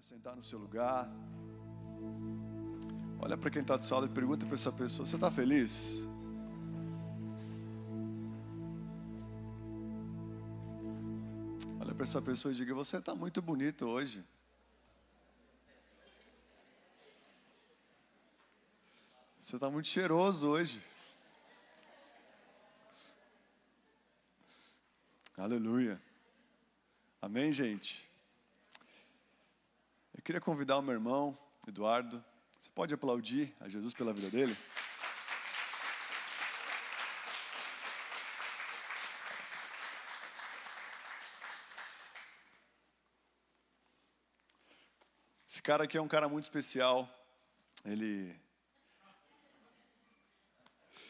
você sentar no seu lugar. Olha para quem está seu lado e pergunta para essa pessoa: Você está feliz? Olha para essa pessoa e diga: Você está muito bonito hoje. Você está muito cheiroso hoje. Aleluia. Amém, gente? Eu queria convidar o meu irmão, Eduardo. Você pode aplaudir a Jesus pela vida dele? Esse cara aqui é um cara muito especial. Ele.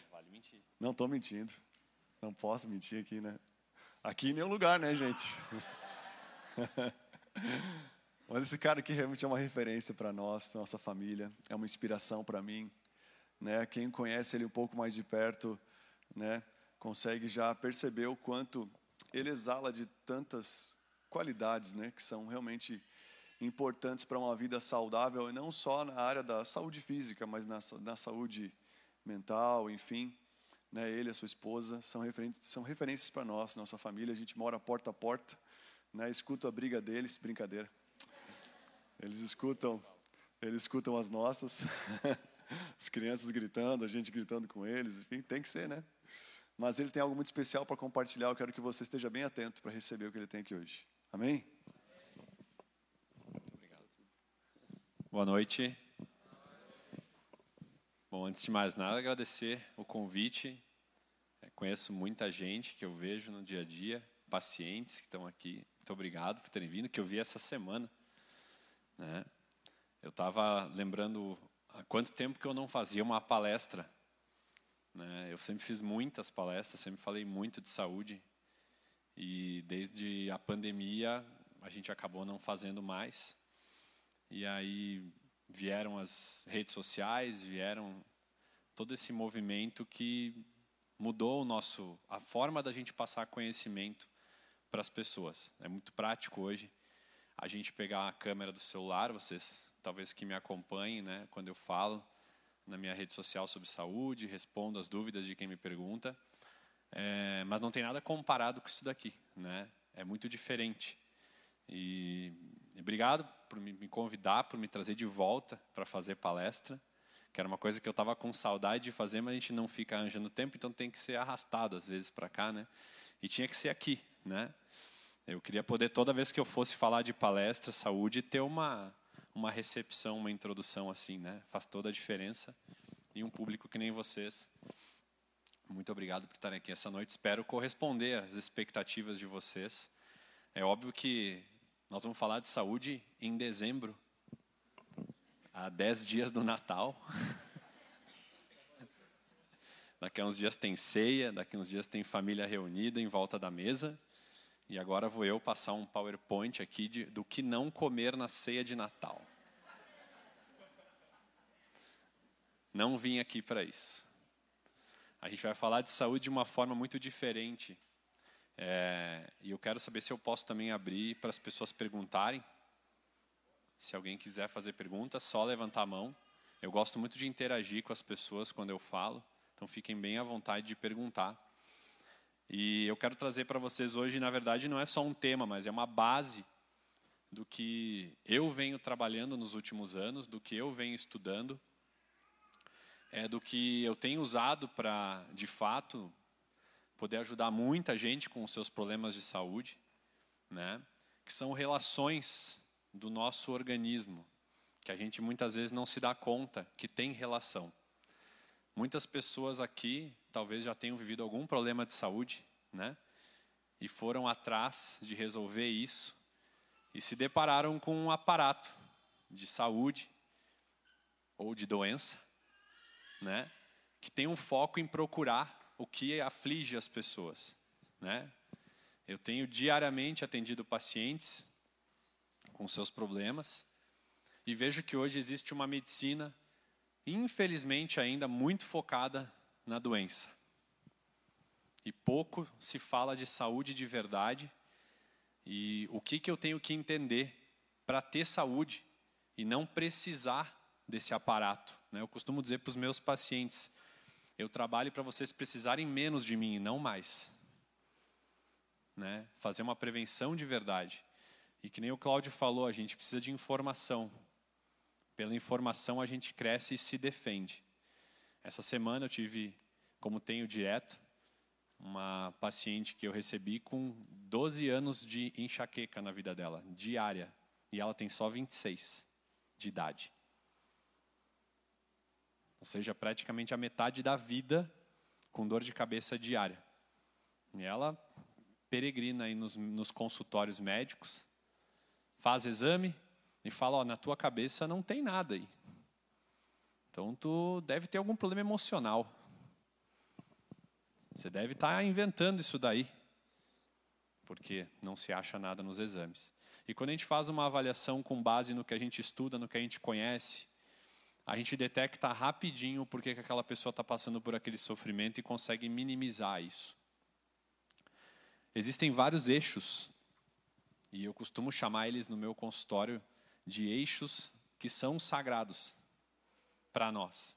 Vale mentir. Não estou mentindo. Não posso mentir aqui, né? Aqui em nenhum lugar, né, gente? Mas esse cara aqui realmente é uma referência para nós, nossa família, é uma inspiração para mim, né? Quem conhece ele um pouco mais de perto, né, consegue já perceber o quanto ele exala de tantas qualidades, né, que são realmente importantes para uma vida saudável e não só na área da saúde física, mas na, na saúde mental, enfim. Né, ele e a sua esposa são, referentes, são referências para nós, nossa família. A gente mora porta a porta, né, escuto a briga deles, brincadeira. Eles escutam, eles escutam as nossas, as crianças gritando, a gente gritando com eles, enfim, tem que ser, né? Mas ele tem algo muito especial para compartilhar. Eu quero que você esteja bem atento para receber o que ele tem aqui hoje. Amém? Obrigado. Boa noite. Bom, antes de mais nada, agradecer o convite. É, conheço muita gente que eu vejo no dia a dia, pacientes que estão aqui. Muito obrigado por terem vindo, que eu vi essa semana. Né? Eu estava lembrando há quanto tempo que eu não fazia uma palestra. Né? Eu sempre fiz muitas palestras, sempre falei muito de saúde. E desde a pandemia a gente acabou não fazendo mais. E aí vieram as redes sociais, vieram todo esse movimento que mudou o nosso a forma da gente passar conhecimento para as pessoas. É muito prático hoje a gente pegar a câmera do celular, vocês talvez que me acompanhem, né, quando eu falo na minha rede social sobre saúde, respondo as dúvidas de quem me pergunta, é, mas não tem nada comparado com isso daqui, né? É muito diferente. E, obrigado por me convidar, por me trazer de volta para fazer palestra, que era uma coisa que eu estava com saudade de fazer, mas a gente não fica arranjando tempo, então tem que ser arrastado às vezes para cá, né? E tinha que ser aqui, né? Eu queria poder, toda vez que eu fosse falar de palestra, saúde, ter uma, uma recepção, uma introdução assim, né? Faz toda a diferença. E um público que nem vocês. Muito obrigado por estarem aqui essa noite. Espero corresponder às expectativas de vocês. É óbvio que nós vamos falar de saúde em dezembro, há dez dias do Natal. Daqui a uns dias tem ceia, daqui a uns dias tem família reunida em volta da mesa. E agora vou eu passar um PowerPoint aqui de, do que não comer na ceia de Natal. Não vim aqui para isso. A gente vai falar de saúde de uma forma muito diferente. É, e eu quero saber se eu posso também abrir para as pessoas perguntarem. Se alguém quiser fazer perguntas, só levantar a mão. Eu gosto muito de interagir com as pessoas quando eu falo, então fiquem bem à vontade de perguntar. E eu quero trazer para vocês hoje, na verdade, não é só um tema, mas é uma base do que eu venho trabalhando nos últimos anos, do que eu venho estudando, é do que eu tenho usado para, de fato, poder ajudar muita gente com os seus problemas de saúde, né? Que são relações do nosso organismo, que a gente muitas vezes não se dá conta que tem relação. Muitas pessoas aqui talvez já tenham vivido algum problema de saúde, né? E foram atrás de resolver isso e se depararam com um aparato de saúde ou de doença, né? Que tem um foco em procurar o que aflige as pessoas, né? Eu tenho diariamente atendido pacientes com seus problemas e vejo que hoje existe uma medicina infelizmente ainda muito focada na doença. E pouco se fala de saúde de verdade e o que, que eu tenho que entender para ter saúde e não precisar desse aparato. Né? Eu costumo dizer para os meus pacientes: eu trabalho para vocês precisarem menos de mim e não mais. Né? Fazer uma prevenção de verdade. E que nem o Cláudio falou, a gente precisa de informação. Pela informação a gente cresce e se defende. Essa semana eu tive, como tenho direto, uma paciente que eu recebi com 12 anos de enxaqueca na vida dela, diária. E ela tem só 26 de idade. Ou seja, praticamente a metade da vida com dor de cabeça diária. E ela peregrina aí nos, nos consultórios médicos, faz exame e fala, ó, na tua cabeça não tem nada aí. Então tu deve ter algum problema emocional. Você deve estar tá inventando isso daí, porque não se acha nada nos exames. E quando a gente faz uma avaliação com base no que a gente estuda, no que a gente conhece, a gente detecta rapidinho por que aquela pessoa está passando por aquele sofrimento e consegue minimizar isso. Existem vários eixos, e eu costumo chamar eles no meu consultório de eixos que são sagrados para nós.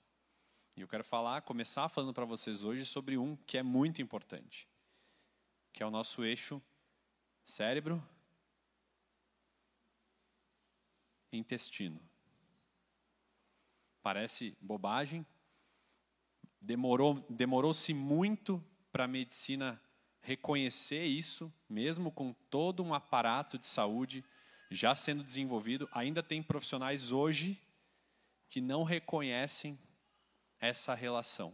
E eu quero falar, começar falando para vocês hoje sobre um que é muito importante, que é o nosso eixo cérebro, intestino. Parece bobagem, demorou demorou-se muito para a medicina reconhecer isso, mesmo com todo um aparato de saúde já sendo desenvolvido, ainda tem profissionais hoje que não reconhecem essa relação.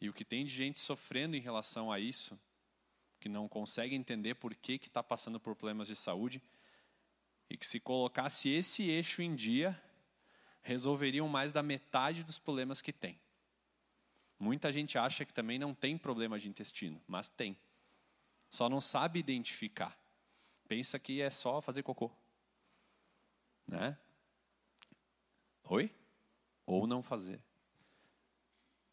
E o que tem de gente sofrendo em relação a isso, que não consegue entender por que está passando por problemas de saúde, e que se colocasse esse eixo em dia, resolveriam mais da metade dos problemas que tem. Muita gente acha que também não tem problema de intestino, mas tem. Só não sabe identificar. Pensa que é só fazer cocô. Né? Oi? Ou não fazer.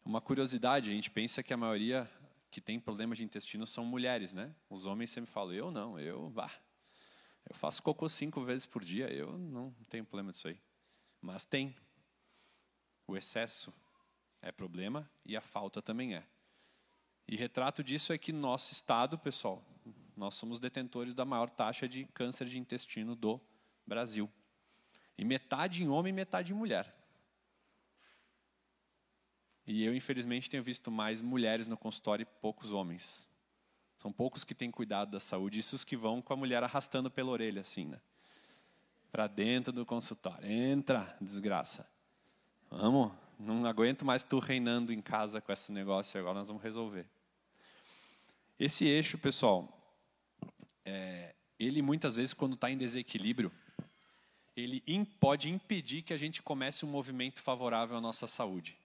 Uma curiosidade, a gente pensa que a maioria que tem problemas de intestino são mulheres, né? Os homens sempre falam, eu não, eu, vá, eu faço cocô cinco vezes por dia, eu não tenho problema disso aí. Mas tem. O excesso é problema e a falta também é. E retrato disso é que nosso estado, pessoal, nós somos detentores da maior taxa de câncer de intestino do Brasil. E metade em homem e metade em mulher. E eu, infelizmente, tenho visto mais mulheres no consultório e poucos homens. São poucos que têm cuidado da saúde, isso os que vão com a mulher arrastando pela orelha, assim, né? Para dentro do consultório. Entra, desgraça. Vamos, não aguento mais tu reinando em casa com esse negócio, agora nós vamos resolver. Esse eixo, pessoal, é, ele muitas vezes, quando está em desequilíbrio, ele pode impedir que a gente comece um movimento favorável à nossa saúde.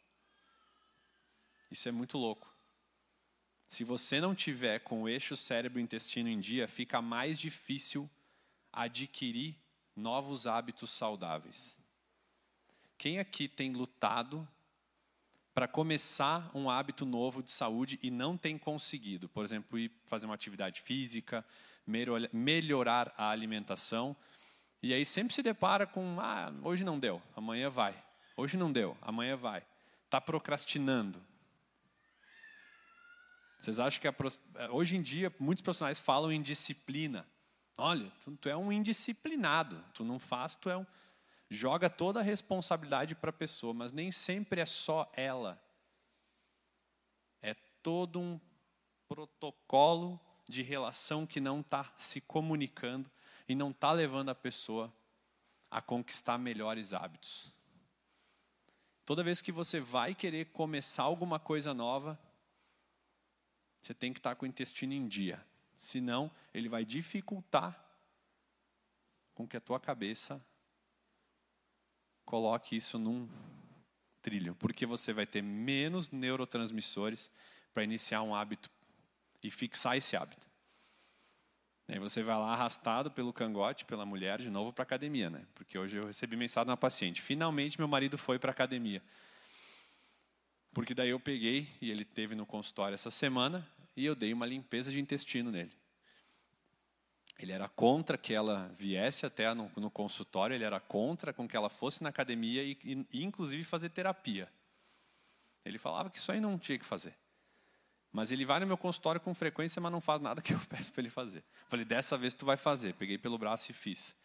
Isso é muito louco. Se você não tiver com o eixo cérebro-intestino em dia, fica mais difícil adquirir novos hábitos saudáveis. Quem aqui tem lutado para começar um hábito novo de saúde e não tem conseguido? Por exemplo, ir fazer uma atividade física, melhorar a alimentação, e aí sempre se depara com: ah, hoje não deu, amanhã vai. Hoje não deu, amanhã vai. Está procrastinando. Vocês acham que eh, hoje em dia muitos profissionais falam em disciplina? Olha, tu, tu, é um indisciplinado, tu não faz, tu é um joga toda a responsabilidade para a pessoa, mas nem sempre é só ela. É todo um protocolo de relação que não está se comunicando e não está levando a pessoa a conquistar melhores hábitos. Toda vez que você vai querer começar alguma coisa nova, você tem que estar com o intestino em dia. Senão, ele vai dificultar com que a tua cabeça coloque isso num trilho, porque você vai ter menos neurotransmissores para iniciar um hábito e fixar esse hábito. Aí você vai lá arrastado pelo cangote, pela mulher, de novo para a academia, né? Porque hoje eu recebi mensagem uma paciente. Finalmente meu marido foi para a academia. Porque daí eu peguei, e ele teve no consultório essa semana, e eu dei uma limpeza de intestino nele. Ele era contra que ela viesse até no, no consultório, ele era contra com que ela fosse na academia e, e, e, inclusive, fazer terapia. Ele falava que isso aí não tinha que fazer. Mas ele vai no meu consultório com frequência, mas não faz nada que eu peço para ele fazer. Falei, dessa vez tu vai fazer. Peguei pelo braço e fiz.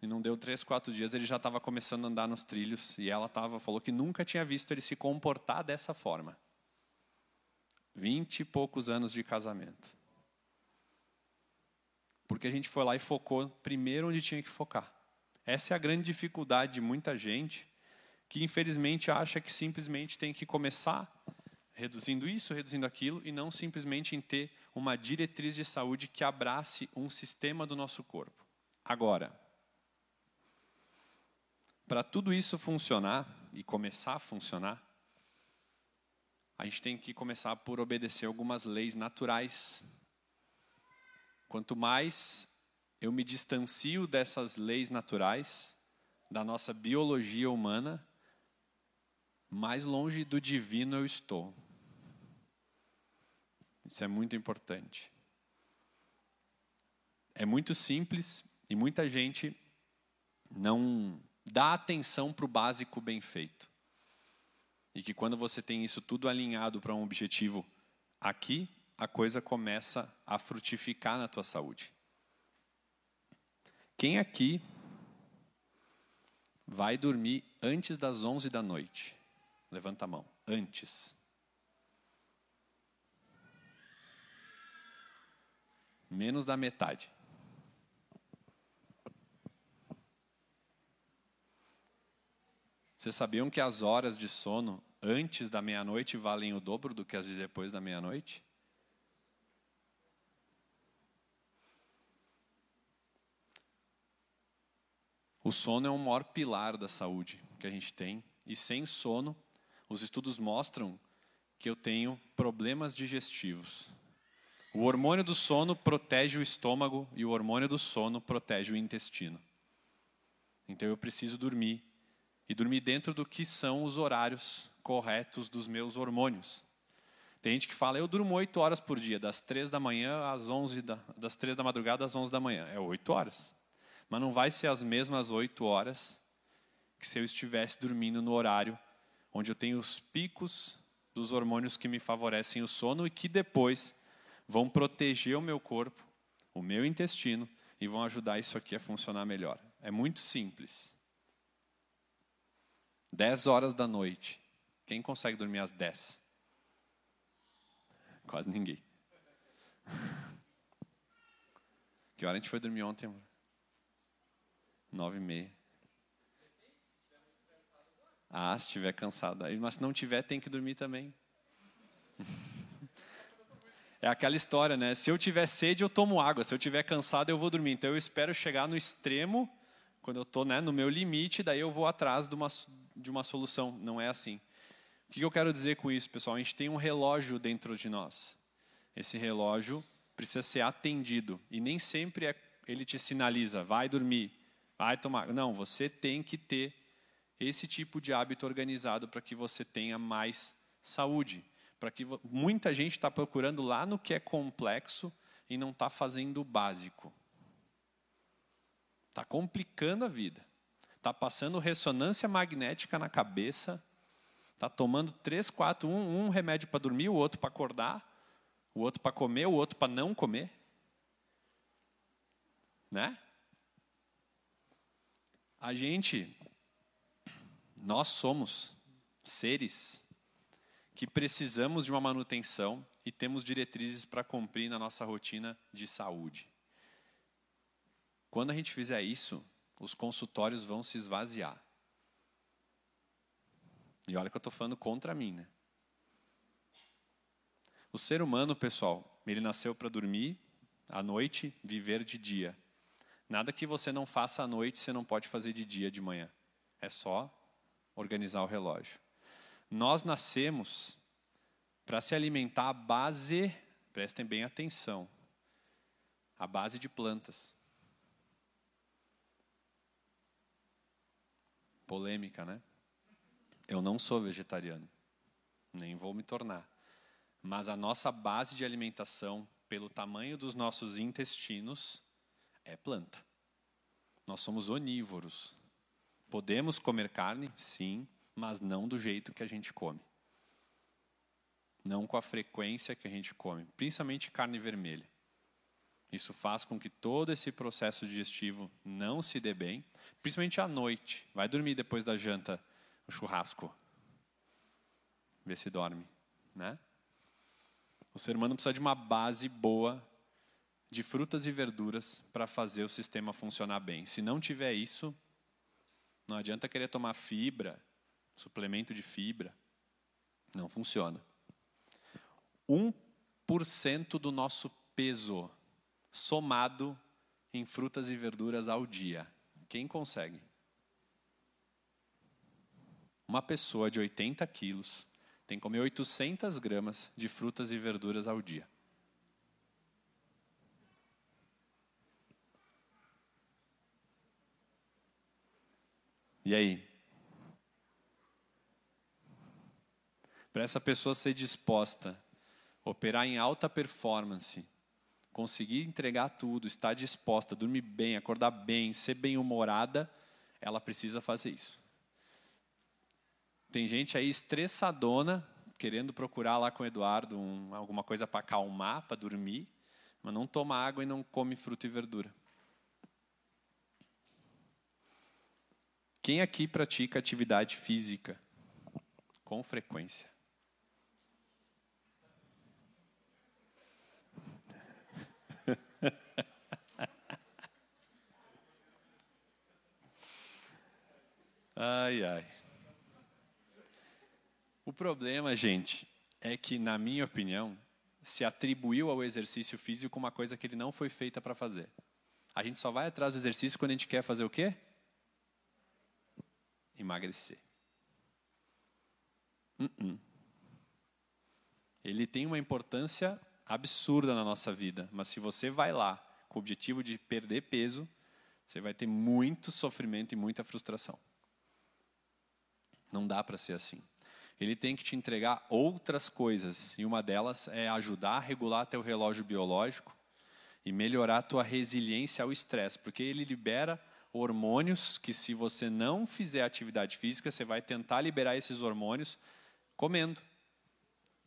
E não deu três, quatro dias, ele já estava começando a andar nos trilhos. E ela tava, falou que nunca tinha visto ele se comportar dessa forma. Vinte e poucos anos de casamento. Porque a gente foi lá e focou primeiro onde tinha que focar. Essa é a grande dificuldade de muita gente que infelizmente acha que simplesmente tem que começar reduzindo isso, reduzindo aquilo e não simplesmente em ter uma diretriz de saúde que abrace um sistema do nosso corpo. Agora, para tudo isso funcionar e começar a funcionar, a gente tem que começar por obedecer algumas leis naturais Quanto mais eu me distancio dessas leis naturais, da nossa biologia humana, mais longe do divino eu estou. Isso é muito importante. É muito simples e muita gente não dá atenção para o básico bem feito. E que quando você tem isso tudo alinhado para um objetivo aqui, a coisa começa a frutificar na tua saúde. Quem aqui vai dormir antes das 11 da noite? Levanta a mão. Antes. Menos da metade. Vocês sabiam que as horas de sono antes da meia-noite valem o dobro do que as de depois da meia-noite? O sono é o maior pilar da saúde que a gente tem, e sem sono, os estudos mostram que eu tenho problemas digestivos. O hormônio do sono protege o estômago e o hormônio do sono protege o intestino. Então eu preciso dormir e dormir dentro do que são os horários corretos dos meus hormônios. Tem gente que fala, eu durmo oito horas por dia, das três da manhã às onze da, das três da madrugada às onze da manhã. É oito horas. Mas não vai ser as mesmas oito horas que se eu estivesse dormindo no horário onde eu tenho os picos dos hormônios que me favorecem o sono e que depois vão proteger o meu corpo, o meu intestino e vão ajudar isso aqui a funcionar melhor. É muito simples. 10 horas da noite. Quem consegue dormir às 10? Quase ninguém. Que hora a gente foi dormir ontem? Nove e meia. Ah, se estiver cansado. Mas se não tiver, tem que dormir também. É aquela história, né? Se eu tiver sede, eu tomo água. Se eu tiver cansado, eu vou dormir. Então eu espero chegar no extremo, quando eu estou né, no meu limite, daí eu vou atrás de uma, de uma solução. Não é assim. O que eu quero dizer com isso, pessoal? A gente tem um relógio dentro de nós. Esse relógio precisa ser atendido. E nem sempre é, ele te sinaliza, vai dormir, vai tomar. Não, você tem que ter esse tipo de hábito organizado para que você tenha mais saúde. Para que muita gente está procurando lá no que é complexo e não está fazendo o básico. Está complicando a vida. Está passando ressonância magnética na cabeça. Está tomando três, quatro, um, um remédio para dormir, o outro para acordar, o outro para comer, o outro para não comer. Né? A gente, nós somos seres que precisamos de uma manutenção e temos diretrizes para cumprir na nossa rotina de saúde. Quando a gente fizer isso, os consultórios vão se esvaziar. E olha que eu estou falando contra mim, né? O ser humano, pessoal, ele nasceu para dormir à noite, viver de dia. Nada que você não faça à noite, você não pode fazer de dia, de manhã. É só organizar o relógio. Nós nascemos para se alimentar à base, prestem bem atenção, a base de plantas. Polêmica, né? Eu não sou vegetariano, nem vou me tornar. Mas a nossa base de alimentação, pelo tamanho dos nossos intestinos, É planta. Nós somos onívoros. Podemos comer carne? Sim, mas não do jeito que a gente come. Não com a frequência que a gente come, principalmente carne vermelha. Isso faz com que todo esse processo digestivo não se dê bem, principalmente à noite. Vai dormir depois da janta, o churrasco. Vê se dorme, né? O ser humano precisa de uma base boa de frutas e verduras para fazer o sistema funcionar bem. Se não tiver isso, não adianta querer tomar fibra, suplemento de fibra. Não funciona. 1% do nosso peso somado em frutas e verduras ao dia. Quem consegue? Uma pessoa de 80 quilos tem que comer 800 gramas de frutas e verduras ao dia. E aí? Para essa pessoa ser disposta operar em alta performance, conseguir entregar tudo, estar disposta, dormir bem, acordar bem, ser bem-humorada, ela precisa fazer isso. Tem gente aí estressadona, querendo procurar lá com o Eduardo um, alguma coisa para acalmar, para dormir, mas não toma água e não come fruta e verdura. Quem aqui pratica atividade física com frequência? ai, ai. O problema, gente, é que, na minha opinião, se atribuiu ao exercício físico uma coisa que ele não foi feita para fazer. A gente só vai atrás do exercício quando a gente quer fazer o quê? Emagrecer. Uh -uh. Ele tem uma importância absurda na nossa vida, mas se você vai lá com o objetivo de perder peso, você vai ter muito sofrimento e muita frustração. Não dá para ser assim. Ele tem que te entregar outras coisas, e uma delas é ajudar a regular teu relógio biológico e melhorar tua resiliência ao estresse, porque ele libera hormônios que se você não fizer atividade física, você vai tentar liberar esses hormônios comendo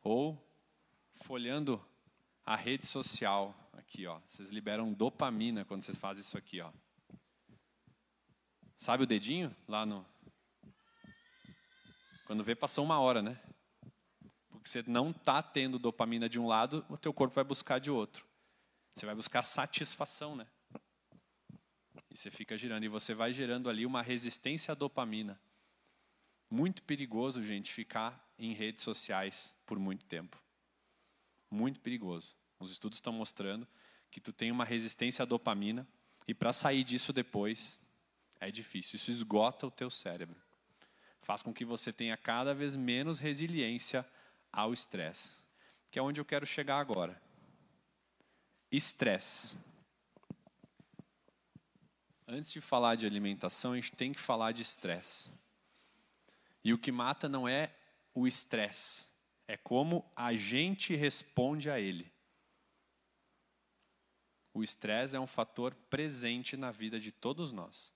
ou folhando a rede social aqui, ó. Vocês liberam dopamina quando vocês fazem isso aqui, ó. Sabe o dedinho lá no quando vê passou uma hora, né? Porque você não está tendo dopamina de um lado, o teu corpo vai buscar de outro. Você vai buscar satisfação, né? E você fica girando e você vai gerando ali uma resistência à dopamina. Muito perigoso, gente, ficar em redes sociais por muito tempo. Muito perigoso. Os estudos estão mostrando que tu tem uma resistência à dopamina e para sair disso depois é difícil. Isso esgota o teu cérebro. Faz com que você tenha cada vez menos resiliência ao estresse, que é onde eu quero chegar agora. Estresse. Antes de falar de alimentação, a gente tem que falar de estresse. E o que mata não é o estresse, é como a gente responde a ele. O estresse é um fator presente na vida de todos nós.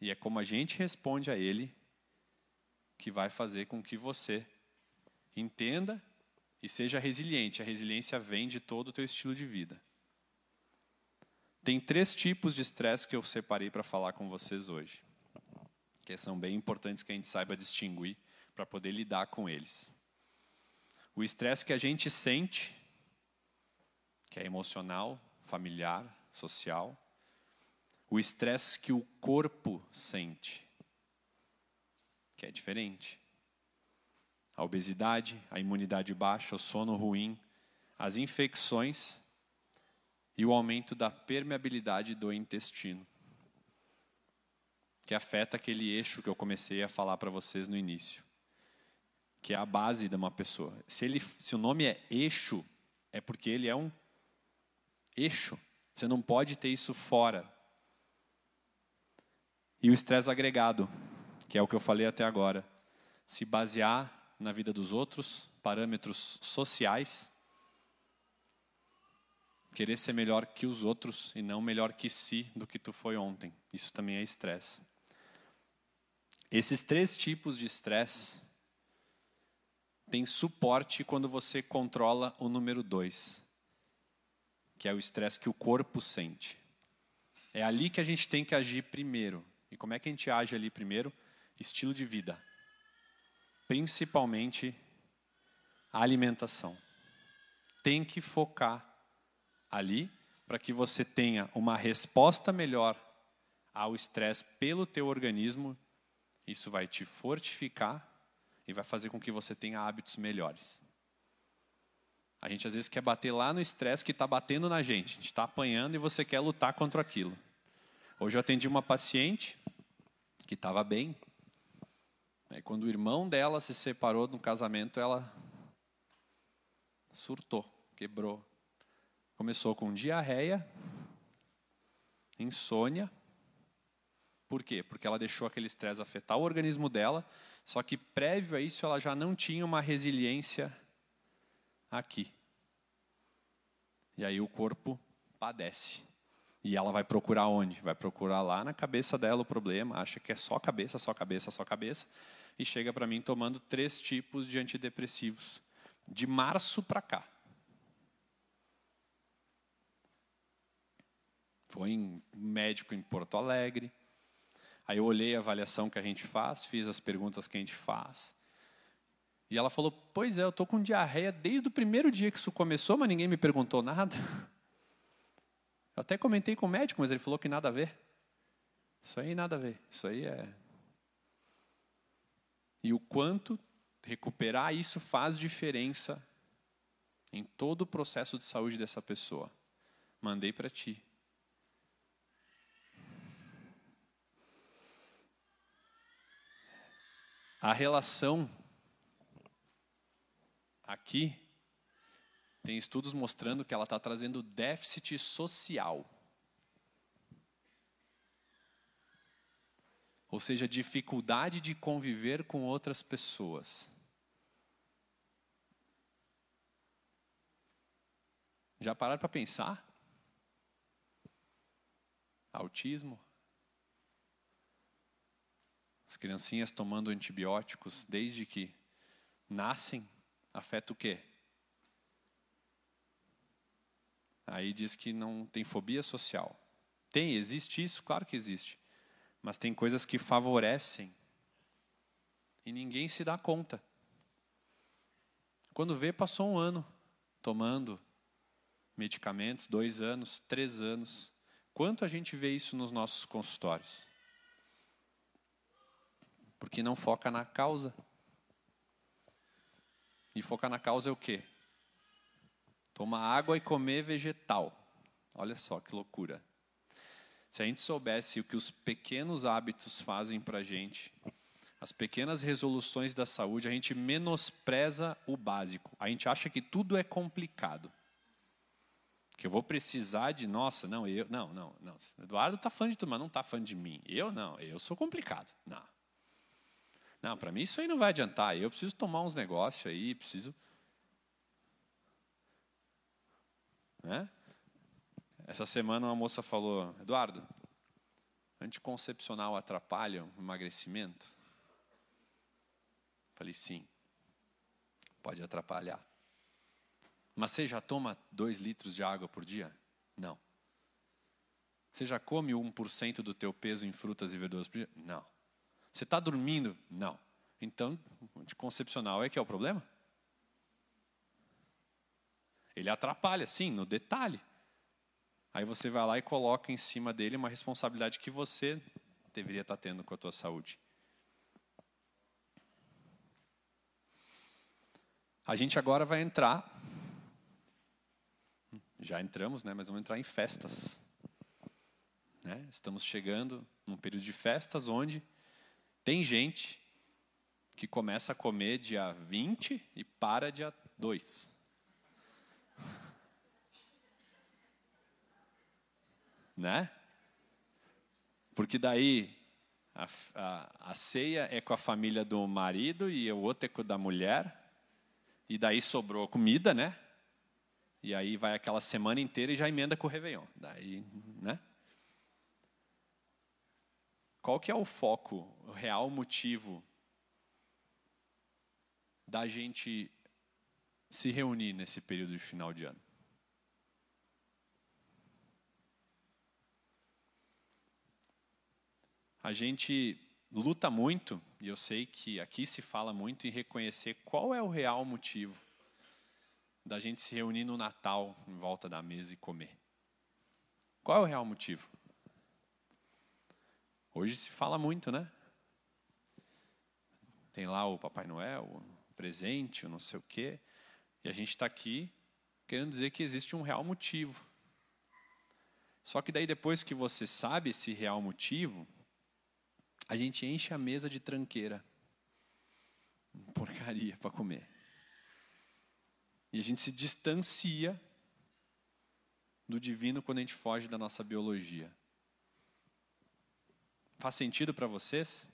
E é como a gente responde a ele que vai fazer com que você entenda e seja resiliente. A resiliência vem de todo o teu estilo de vida. Tem três tipos de estresse que eu separei para falar com vocês hoje, que são bem importantes que a gente saiba distinguir para poder lidar com eles. O estresse que a gente sente, que é emocional, familiar, social. O estresse que o corpo sente, que é diferente. A obesidade, a imunidade baixa, o sono ruim, as infecções e o aumento da permeabilidade do intestino, que afeta aquele eixo que eu comecei a falar para vocês no início que é a base de uma pessoa. Se, ele, se o nome é eixo, é porque ele é um eixo. Você não pode ter isso fora. E o estresse agregado, que é o que eu falei até agora. Se basear na vida dos outros, parâmetros sociais, Querer ser melhor que os outros e não melhor que si do que tu foi ontem. Isso também é estresse. Esses três tipos de estresse têm suporte quando você controla o número dois, que é o estresse que o corpo sente. É ali que a gente tem que agir primeiro. E como é que a gente age ali primeiro? Estilo de vida. Principalmente a alimentação. Tem que focar ali para que você tenha uma resposta melhor ao estresse pelo teu organismo. Isso vai te fortificar e vai fazer com que você tenha hábitos melhores. A gente às vezes quer bater lá no estresse que está batendo na gente. A gente está apanhando e você quer lutar contra aquilo. Hoje eu atendi uma paciente que estava bem. Aí, quando o irmão dela se separou no casamento, ela surtou, quebrou. Começou com diarreia, insônia. Por quê? Porque ela deixou aquele estresse afetar o organismo dela, só que prévio a isso ela já não tinha uma resiliência aqui. E aí o corpo padece. E ela vai procurar onde? Vai procurar lá na cabeça dela o problema, acha que é só cabeça, só cabeça, só cabeça, e chega para mim tomando três tipos de antidepressivos, de março para cá. Foi em médico em Porto Alegre. Aí eu olhei a avaliação que a gente faz, fiz as perguntas que a gente faz. E ela falou: Pois é, eu estou com diarreia desde o primeiro dia que isso começou, mas ninguém me perguntou nada. Eu até comentei com o médico, mas ele falou que nada a ver. Isso aí nada a ver. Isso aí é. E o quanto recuperar isso faz diferença em todo o processo de saúde dessa pessoa. Mandei para ti. A relação aqui tem estudos mostrando que ela está trazendo déficit social. Ou seja, dificuldade de conviver com outras pessoas. Já pararam para pensar? Autismo? As criancinhas tomando antibióticos desde que nascem, afeta o quê? Aí diz que não tem fobia social. Tem, existe isso? Claro que existe. Mas tem coisas que favorecem e ninguém se dá conta. Quando vê, passou um ano tomando medicamentos, dois anos, três anos. Quanto a gente vê isso nos nossos consultórios? Porque não foca na causa. E focar na causa é o quê? Tomar água e comer vegetal. Olha só que loucura. Se a gente soubesse o que os pequenos hábitos fazem para a gente, as pequenas resoluções da saúde, a gente menospreza o básico. A gente acha que tudo é complicado. Que eu vou precisar de, nossa, não, eu, não, não, não. Eduardo está fã de tu, mas não está fã de mim. Eu não, eu sou complicado. Não. Não, para mim isso aí não vai adiantar. Eu preciso tomar uns negócios aí, preciso. Né? Essa semana uma moça falou, Eduardo, anticoncepcional atrapalha o emagrecimento? Falei, sim, pode atrapalhar. Mas você já toma dois litros de água por dia? Não. Você já come 1% do teu peso em frutas e verduras por dia? Não. Você está dormindo? Não. Então, anticoncepcional é que é o problema? Ele atrapalha, sim, no detalhe. Aí você vai lá e coloca em cima dele uma responsabilidade que você deveria estar tendo com a tua saúde. A gente agora vai entrar, já entramos, né, mas vamos entrar em festas. Né? Estamos chegando num período de festas onde tem gente que começa a comer dia 20 e para dia 2. né? Porque daí a, a, a, ceia é com a família do marido e o outro é com da mulher. E daí sobrou comida, né? e aí vai aquela semana inteira e já emenda com o Réveillon. Daí, né? Qual que é o foco, o real motivo da gente se reunir nesse período de final de ano? A gente luta muito, e eu sei que aqui se fala muito em reconhecer qual é o real motivo da gente se reunir no Natal em volta da mesa e comer. Qual é o real motivo? Hoje se fala muito, né? Tem lá o Papai Noel, o presente, o não sei o quê. E a gente está aqui querendo dizer que existe um real motivo. Só que daí depois que você sabe esse real motivo, a gente enche a mesa de tranqueira. Porcaria para comer. E a gente se distancia do divino quando a gente foge da nossa biologia. Faz sentido para vocês?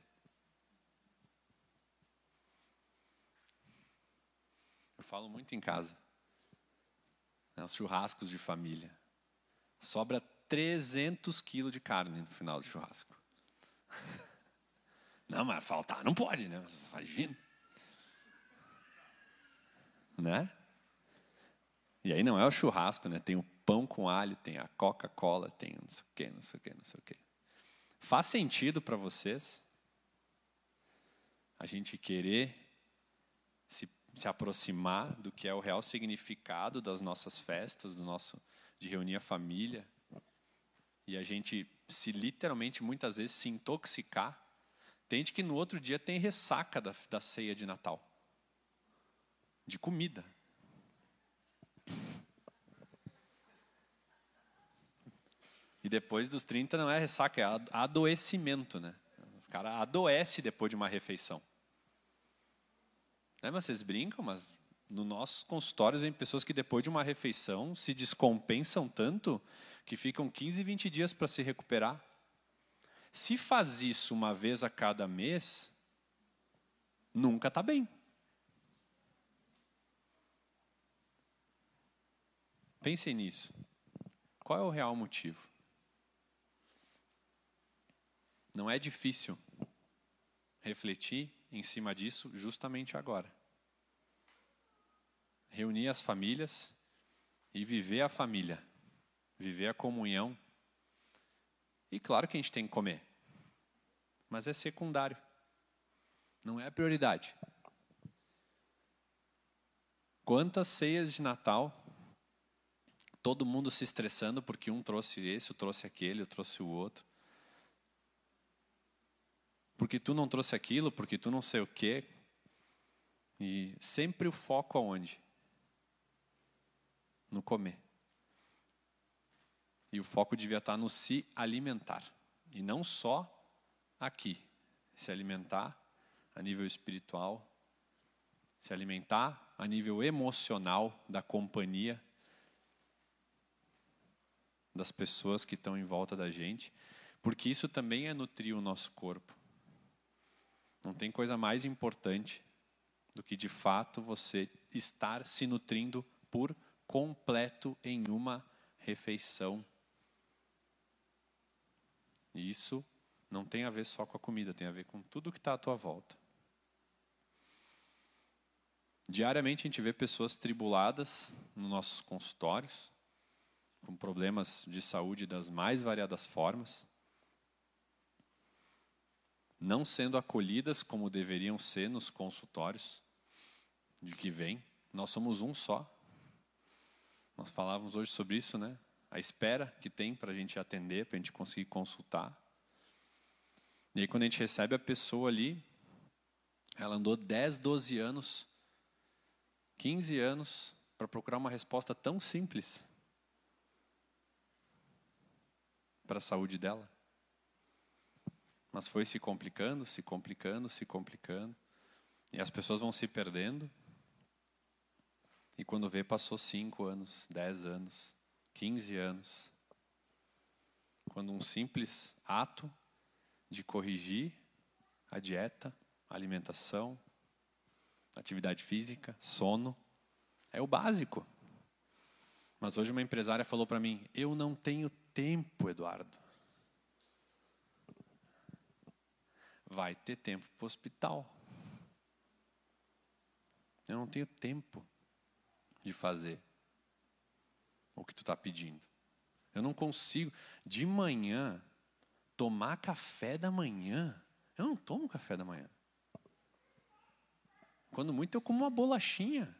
Eu falo muito em casa. Né, os churrascos de família. Sobra 300 quilos de carne no final do churrasco. Não, mas faltar não pode, né? Imagina. Né? E aí não é o churrasco, né? Tem o pão com alho, tem a Coca-Cola, tem não sei o quê, não sei o quê, não sei o quê. Faz sentido para vocês a gente querer se, se aproximar do que é o real significado das nossas festas, do nosso de reunir a família, e a gente se literalmente muitas vezes se intoxicar tem gente que no outro dia tem ressaca da, da ceia de Natal. De comida. E depois dos 30 não é ressaca, é adoecimento, né? O cara adoece depois de uma refeição. Né, mas vocês brincam, mas no nossos consultórios vem pessoas que depois de uma refeição se descompensam tanto que ficam 15, 20 dias para se recuperar. Se faz isso uma vez a cada mês, nunca está bem. Pensem nisso. Qual é o real motivo? Não é difícil refletir em cima disso justamente agora. Reunir as famílias e viver a família, viver a comunhão e claro que a gente tem que comer, mas é secundário, não é a prioridade. Quantas ceias de Natal, todo mundo se estressando porque um trouxe esse, o trouxe aquele, eu trouxe o outro. Porque tu não trouxe aquilo, porque tu não sei o quê. E sempre o foco aonde? No comer. E o foco devia estar no se alimentar. E não só aqui. Se alimentar a nível espiritual, se alimentar a nível emocional da companhia das pessoas que estão em volta da gente, porque isso também é nutrir o nosso corpo. Não tem coisa mais importante do que de fato você estar se nutrindo por completo em uma refeição e isso não tem a ver só com a comida, tem a ver com tudo que está à tua volta. Diariamente a gente vê pessoas tribuladas nos nossos consultórios, com problemas de saúde das mais variadas formas, não sendo acolhidas como deveriam ser nos consultórios de que vem. Nós somos um só. Nós falávamos hoje sobre isso, né? a espera que tem para a gente atender, para a gente conseguir consultar. E aí, quando a gente recebe a pessoa ali, ela andou 10, 12 anos, 15 anos, para procurar uma resposta tão simples para a saúde dela. Mas foi se complicando, se complicando, se complicando. E as pessoas vão se perdendo. E quando vê, passou 5 anos, 10 anos, 15 anos, quando um simples ato de corrigir a dieta, a alimentação, atividade física, sono, é o básico. Mas hoje uma empresária falou para mim: Eu não tenho tempo, Eduardo. Vai ter tempo para o hospital. Eu não tenho tempo de fazer o que tu está pedindo. Eu não consigo, de manhã, tomar café da manhã. Eu não tomo café da manhã. Quando muito, eu como uma bolachinha.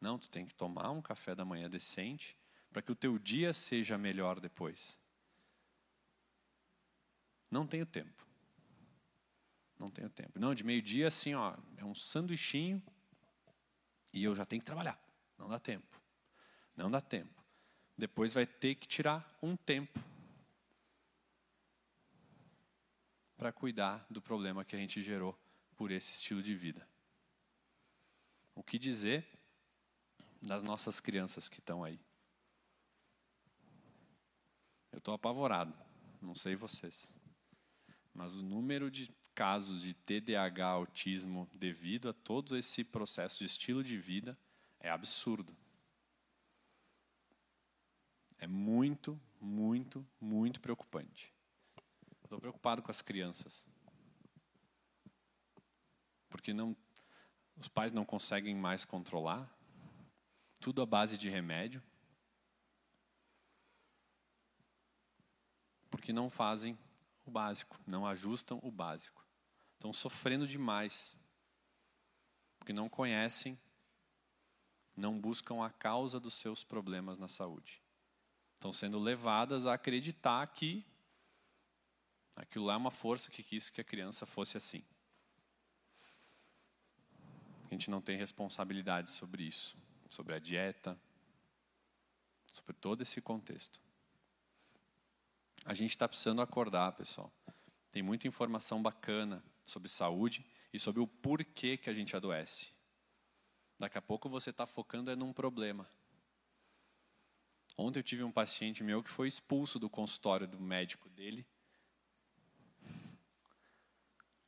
Não, tu tem que tomar um café da manhã decente para que o teu dia seja melhor depois. Não tenho tempo. Não tenho tempo. Não, de meio-dia, assim, ó, é um sanduichinho e eu já tenho que trabalhar. Não dá tempo. Não dá tempo. Depois vai ter que tirar um tempo para cuidar do problema que a gente gerou por esse estilo de vida. O que dizer das nossas crianças que estão aí? Eu estou apavorado, não sei vocês, mas o número de casos de TDAH, autismo, devido a todo esse processo de estilo de vida, é absurdo. É muito, muito, muito preocupante. Estou preocupado com as crianças porque não, os pais não conseguem mais controlar, tudo à base de remédio, porque não fazem o básico, não ajustam o básico. Estão sofrendo demais, porque não conhecem, não buscam a causa dos seus problemas na saúde. Estão sendo levadas a acreditar que aquilo lá é uma força que quis que a criança fosse assim. A gente não tem responsabilidade sobre isso, sobre a dieta, sobre todo esse contexto. A gente está precisando acordar, pessoal. Tem muita informação bacana sobre saúde e sobre o porquê que a gente adoece. Daqui a pouco você está focando é num problema. Ontem eu tive um paciente meu que foi expulso do consultório do médico dele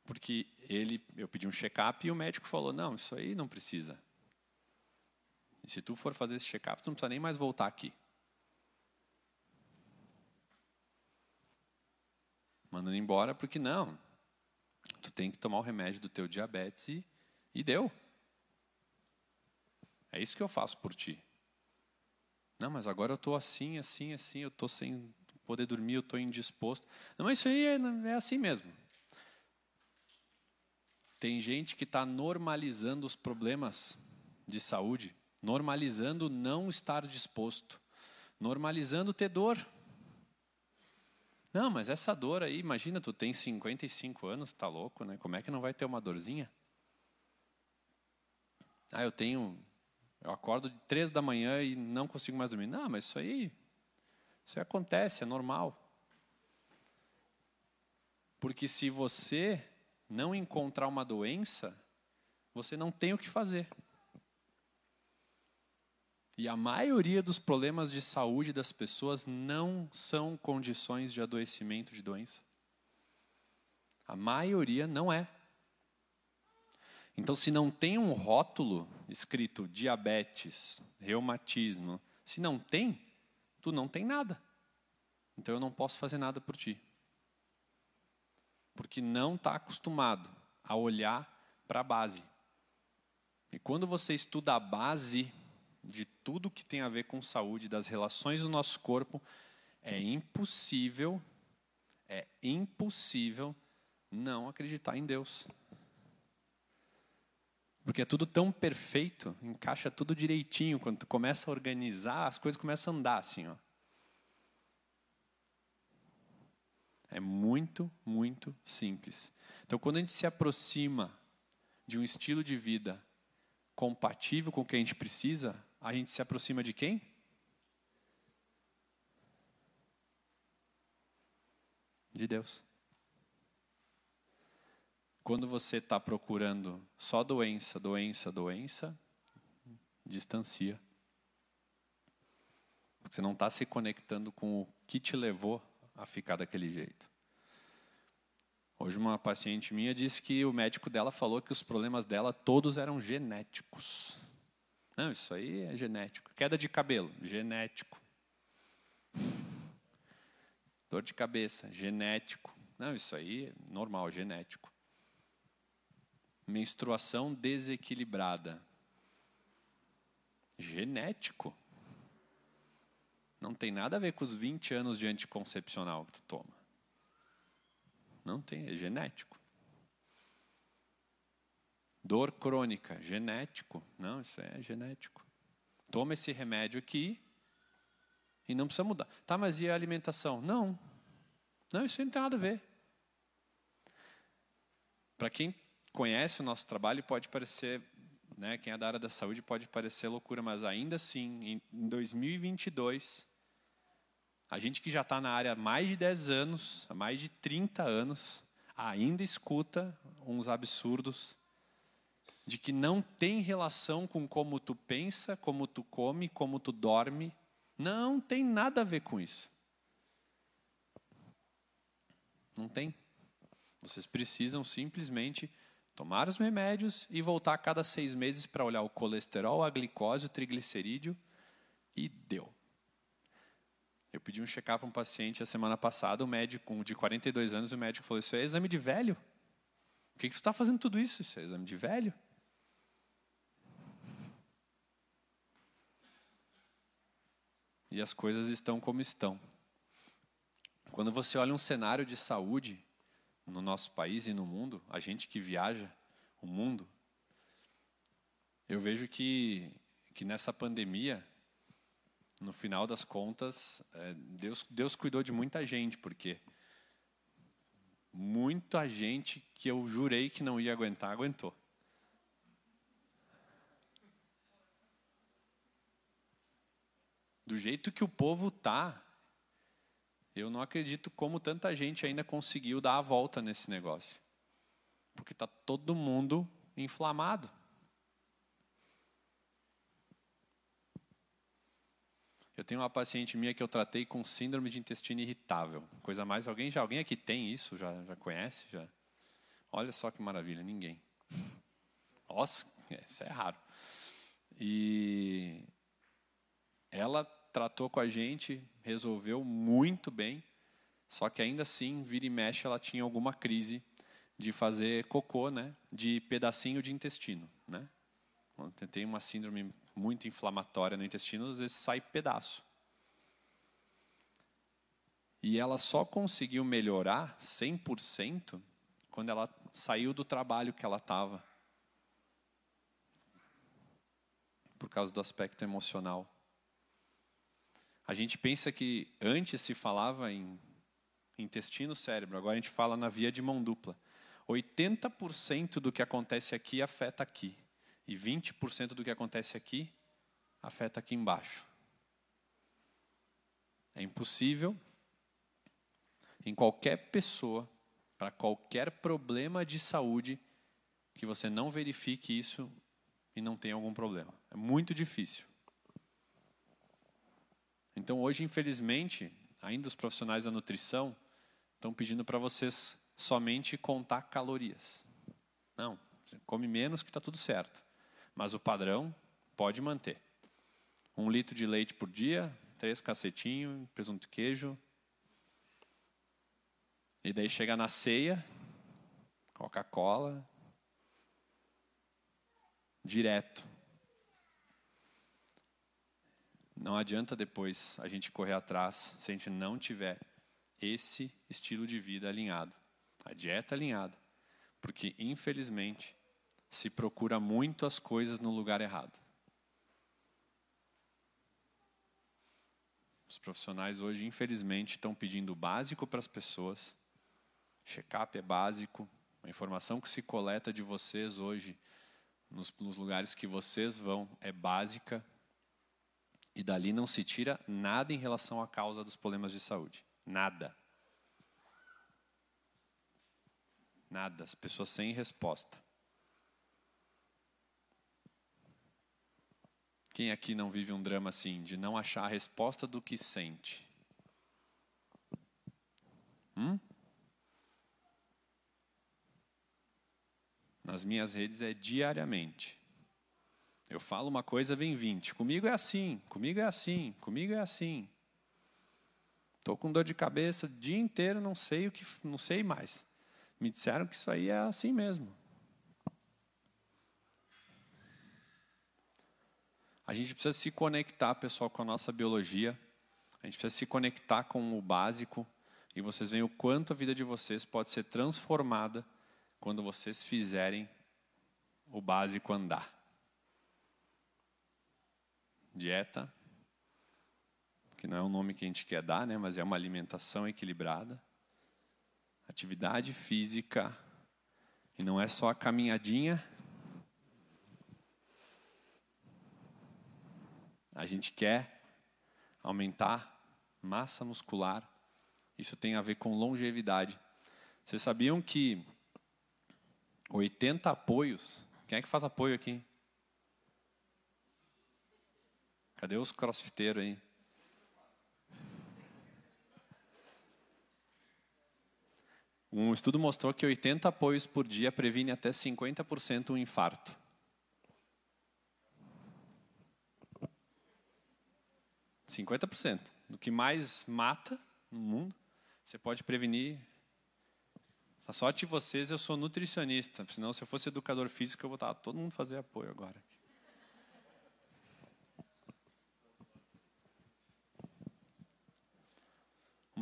porque ele, eu pedi um check-up e o médico falou: não, isso aí não precisa. E se tu for fazer esse check-up, tu não precisa nem mais voltar aqui. Mandando embora, porque não. Tu tem que tomar o remédio do teu diabetes e, e deu. É isso que eu faço por ti. Não, mas agora eu estou assim, assim, assim, eu estou sem poder dormir, eu estou indisposto. Não, mas isso aí é, é assim mesmo. Tem gente que está normalizando os problemas de saúde, normalizando não estar disposto, normalizando ter dor. Não, mas essa dor aí, imagina, tu tem 55 anos, tá louco, né? Como é que não vai ter uma dorzinha? Ah, eu tenho, eu acordo de três da manhã e não consigo mais dormir. Não, mas isso aí, isso aí acontece, é normal. Porque se você não encontrar uma doença, você não tem o que fazer. E a maioria dos problemas de saúde das pessoas não são condições de adoecimento de doença. A maioria não é. Então, se não tem um rótulo escrito diabetes, reumatismo, se não tem, tu não tem nada. Então eu não posso fazer nada por ti porque não está acostumado a olhar para a base. E quando você estuda a base de tudo que tem a ver com saúde, das relações do nosso corpo, é impossível, é impossível não acreditar em Deus. Porque é tudo tão perfeito, encaixa tudo direitinho. Quando tu começa a organizar, as coisas começam a andar assim, ó. É muito, muito simples. Então, quando a gente se aproxima de um estilo de vida compatível com o que a gente precisa, a gente se aproxima de quem? De Deus. Quando você está procurando só doença, doença, doença, distancia. Você não está se conectando com o que te levou a ficar daquele jeito. Hoje uma paciente minha disse que o médico dela falou que os problemas dela todos eram genéticos. Não, isso aí é genético. Queda de cabelo, genético. Dor de cabeça, genético. Não, isso aí é normal, genético. Menstruação desequilibrada. Genético. Não tem nada a ver com os 20 anos de anticoncepcional que tu toma. Não tem, é genético. Dor crônica, genético. Não, isso é genético. Toma esse remédio aqui e não precisa mudar. Tá, mas e a alimentação? Não. Não, isso não tem nada a ver. Para quem conhece o nosso trabalho, pode parecer, né, quem é da área da saúde, pode parecer loucura, mas ainda assim, em 2022, a gente que já está na área há mais de 10 anos, há mais de 30 anos, ainda escuta uns absurdos de que não tem relação com como tu pensa, como tu come, como tu dorme. Não tem nada a ver com isso. Não tem. Vocês precisam simplesmente tomar os remédios e voltar a cada seis meses para olhar o colesterol, a glicose, o triglicerídeo e deu. Eu pedi um check-up para um paciente a semana passada, um médico de 42 anos, o médico falou: Isso é exame de velho? Por que, que você está fazendo tudo isso? Isso é exame de velho? E as coisas estão como estão. Quando você olha um cenário de saúde no nosso país e no mundo, a gente que viaja o mundo, eu vejo que, que nessa pandemia no final das contas, é, Deus, Deus cuidou de muita gente, porque muita gente que eu jurei que não ia aguentar, aguentou. Do jeito que o povo tá, eu não acredito como tanta gente ainda conseguiu dar a volta nesse negócio. Porque está todo mundo inflamado. Eu tenho uma paciente minha que eu tratei com síndrome de intestino irritável. Coisa mais, alguém já alguém aqui tem isso? Já, já conhece? Já? Olha só que maravilha, ninguém. Nossa, isso é raro. E ela tratou com a gente, resolveu muito bem, só que ainda assim, vira e mexe, ela tinha alguma crise de fazer cocô, né, de pedacinho de intestino, né? Tem uma síndrome muito inflamatória no intestino, às vezes sai pedaço. E ela só conseguiu melhorar 100% quando ela saiu do trabalho que ela estava. Por causa do aspecto emocional. A gente pensa que antes se falava em intestino cérebro, agora a gente fala na via de mão dupla. 80% do que acontece aqui afeta aqui. E 20% do que acontece aqui afeta aqui embaixo. É impossível em qualquer pessoa, para qualquer problema de saúde, que você não verifique isso e não tenha algum problema. É muito difícil. Então, hoje, infelizmente, ainda os profissionais da nutrição estão pedindo para vocês somente contar calorias. Não, come menos que está tudo certo. Mas o padrão pode manter. Um litro de leite por dia, três cacetinhos, presunto e queijo. E daí chega na ceia, Coca-Cola, direto. Não adianta depois a gente correr atrás se a gente não tiver esse estilo de vida alinhado, a dieta alinhada, porque infelizmente se procura muito as coisas no lugar errado. Os profissionais hoje, infelizmente, estão pedindo básico para as pessoas. Check-up é básico. A informação que se coleta de vocês hoje, nos, nos lugares que vocês vão, é básica. E dali não se tira nada em relação à causa dos problemas de saúde. Nada. Nada. As pessoas sem resposta. Quem aqui não vive um drama assim, de não achar a resposta do que sente? Hum? Nas minhas redes é diariamente. Eu falo uma coisa, vem 20. Comigo é assim, comigo é assim, comigo é assim. Estou com dor de cabeça o dia inteiro, não sei o que, não sei mais. Me disseram que isso aí é assim mesmo. A gente precisa se conectar, pessoal, com a nossa biologia. A gente precisa se conectar com o básico. E vocês veem o quanto a vida de vocês pode ser transformada quando vocês fizerem o básico andar. Dieta, que não é o nome que a gente quer dar, né, mas é uma alimentação equilibrada. Atividade física, e não é só a caminhadinha. A gente quer aumentar massa muscular. Isso tem a ver com longevidade. Vocês sabiam que 80 apoios. Quem é que faz apoio aqui? Cadê os crossfiteiros aí? Um estudo mostrou que 80 apoios por dia previne até 50% um infarto. Cinquenta por cento. Do que mais mata no mundo, você pode prevenir. A sorte de vocês, eu sou nutricionista. Senão, se eu fosse educador físico, eu estar todo mundo fazer apoio agora.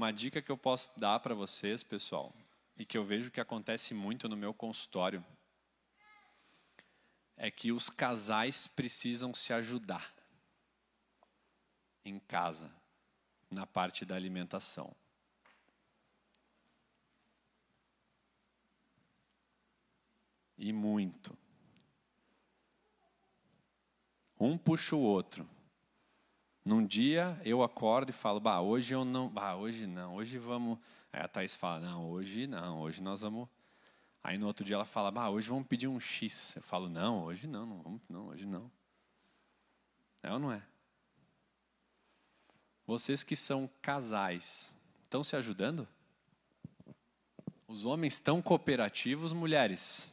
Uma dica que eu posso dar para vocês, pessoal, e que eu vejo que acontece muito no meu consultório é que os casais precisam se ajudar em casa, na parte da alimentação. E muito. Um puxa o outro. Num dia eu acordo e falo, bah, hoje eu não, bah, hoje não, hoje vamos Aí a Thaís fala, não, hoje não, hoje nós vamos. Aí no outro dia ela fala, ah, hoje vamos pedir um X. Eu falo, não, hoje não, não vamos, não, hoje não. É ou não é? Vocês que são casais, estão se ajudando? Os homens estão cooperativos, mulheres?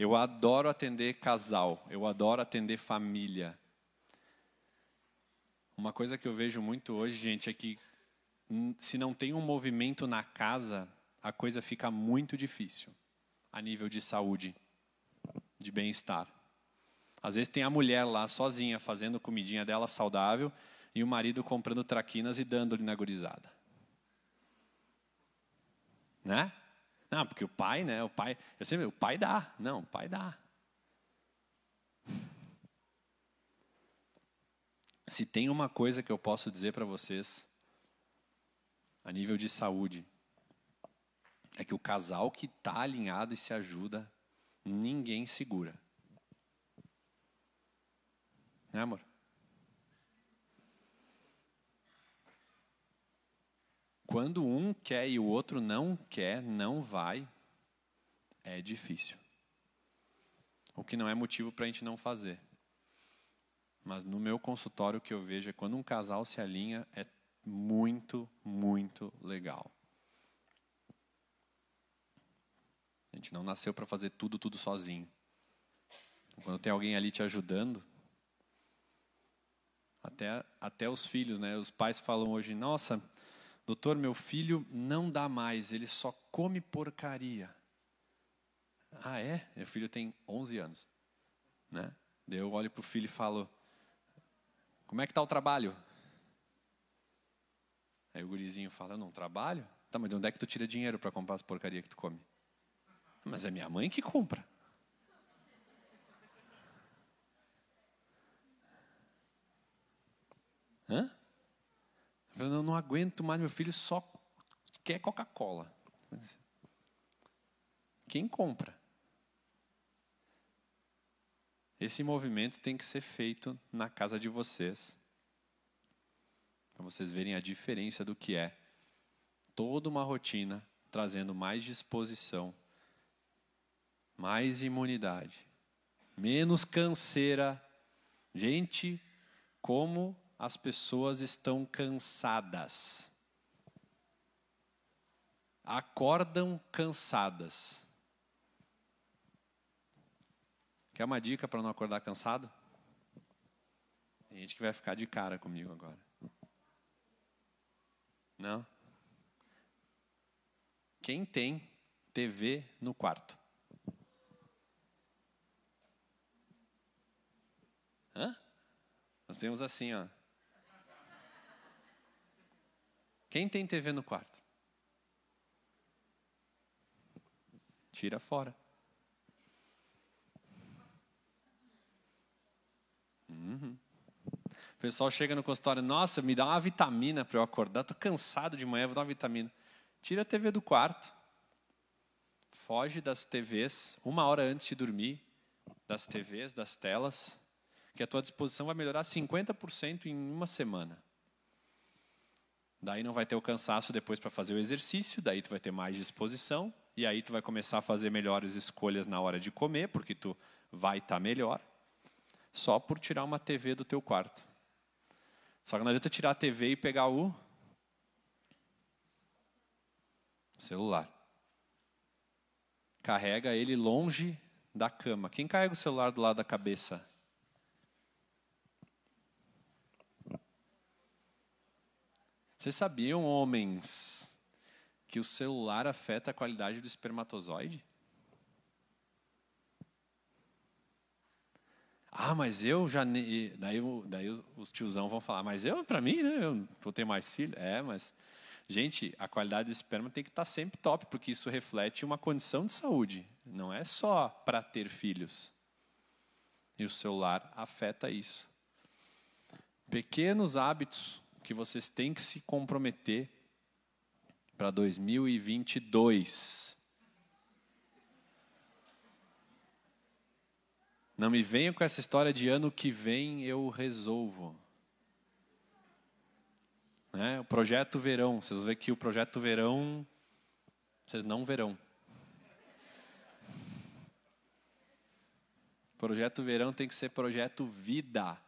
Eu adoro atender casal, eu adoro atender família. Uma coisa que eu vejo muito hoje, gente, é que se não tem um movimento na casa, a coisa fica muito difícil a nível de saúde, de bem-estar. Às vezes tem a mulher lá sozinha fazendo comidinha dela saudável e o marido comprando traquinas e dando-lhe na gurizada. Né? Não, porque o pai, né? O pai, eu sempre, o pai dá. Não, o pai dá. Se tem uma coisa que eu posso dizer para vocês, a nível de saúde, é que o casal que está alinhado e se ajuda, ninguém segura. Né, amor? Quando um quer e o outro não quer, não vai, é difícil. O que não é motivo para a gente não fazer. Mas no meu consultório o que eu vejo é quando um casal se alinha, é muito, muito legal. A gente não nasceu para fazer tudo, tudo sozinho. Quando tem alguém ali te ajudando, até, até os filhos, né? Os pais falam hoje, nossa, Doutor, meu filho não dá mais, ele só come porcaria. Ah, é? Meu filho tem 11 anos. Né? Daí eu olho para o filho e falo: Como é que está o trabalho? Aí o gurizinho fala: Não trabalho? Tá, mas de onde é que tu tira dinheiro para comprar as porcarias que tu come? Mas é minha mãe que compra. Hã? Eu não, aguento mais, meu filho só quer Coca-Cola. Quem compra? Esse movimento tem que ser feito na casa de vocês. Para vocês verem a diferença do que é toda uma rotina trazendo mais disposição, mais imunidade, menos canseira. Gente, como as pessoas estão cansadas. acordam cansadas. Quer uma dica para não acordar cansado? Tem gente que vai ficar de cara comigo agora. Não? Quem tem TV no quarto? Hã? Nós temos assim, ó. Quem tem TV no quarto? Tira fora. Uhum. O pessoal chega no consultório, nossa, me dá uma vitamina para eu acordar, estou cansado de manhã, vou dar uma vitamina. Tira a TV do quarto. Foge das TVs uma hora antes de dormir, das TVs, das telas, que a tua disposição vai melhorar 50% em uma semana. Daí não vai ter o cansaço depois para fazer o exercício, daí tu vai ter mais disposição, e aí tu vai começar a fazer melhores escolhas na hora de comer, porque tu vai estar tá melhor, só por tirar uma TV do teu quarto. Só que não adianta tirar a TV e pegar o celular. Carrega ele longe da cama. Quem carrega o celular do lado da cabeça? Vocês sabiam, homens, que o celular afeta a qualidade do espermatozoide? Ah, mas eu já. Daí, daí os tiozão vão falar, mas eu, para mim, né, eu vou ter mais filho. É, mas. Gente, a qualidade do esperma tem que estar tá sempre top, porque isso reflete uma condição de saúde. Não é só para ter filhos. E o celular afeta isso. Pequenos hábitos que vocês têm que se comprometer para 2022. Não me venham com essa história de ano que vem eu resolvo. Né? O projeto verão, vocês vão ver que o projeto verão, vocês não verão. Projeto verão tem que ser projeto vida.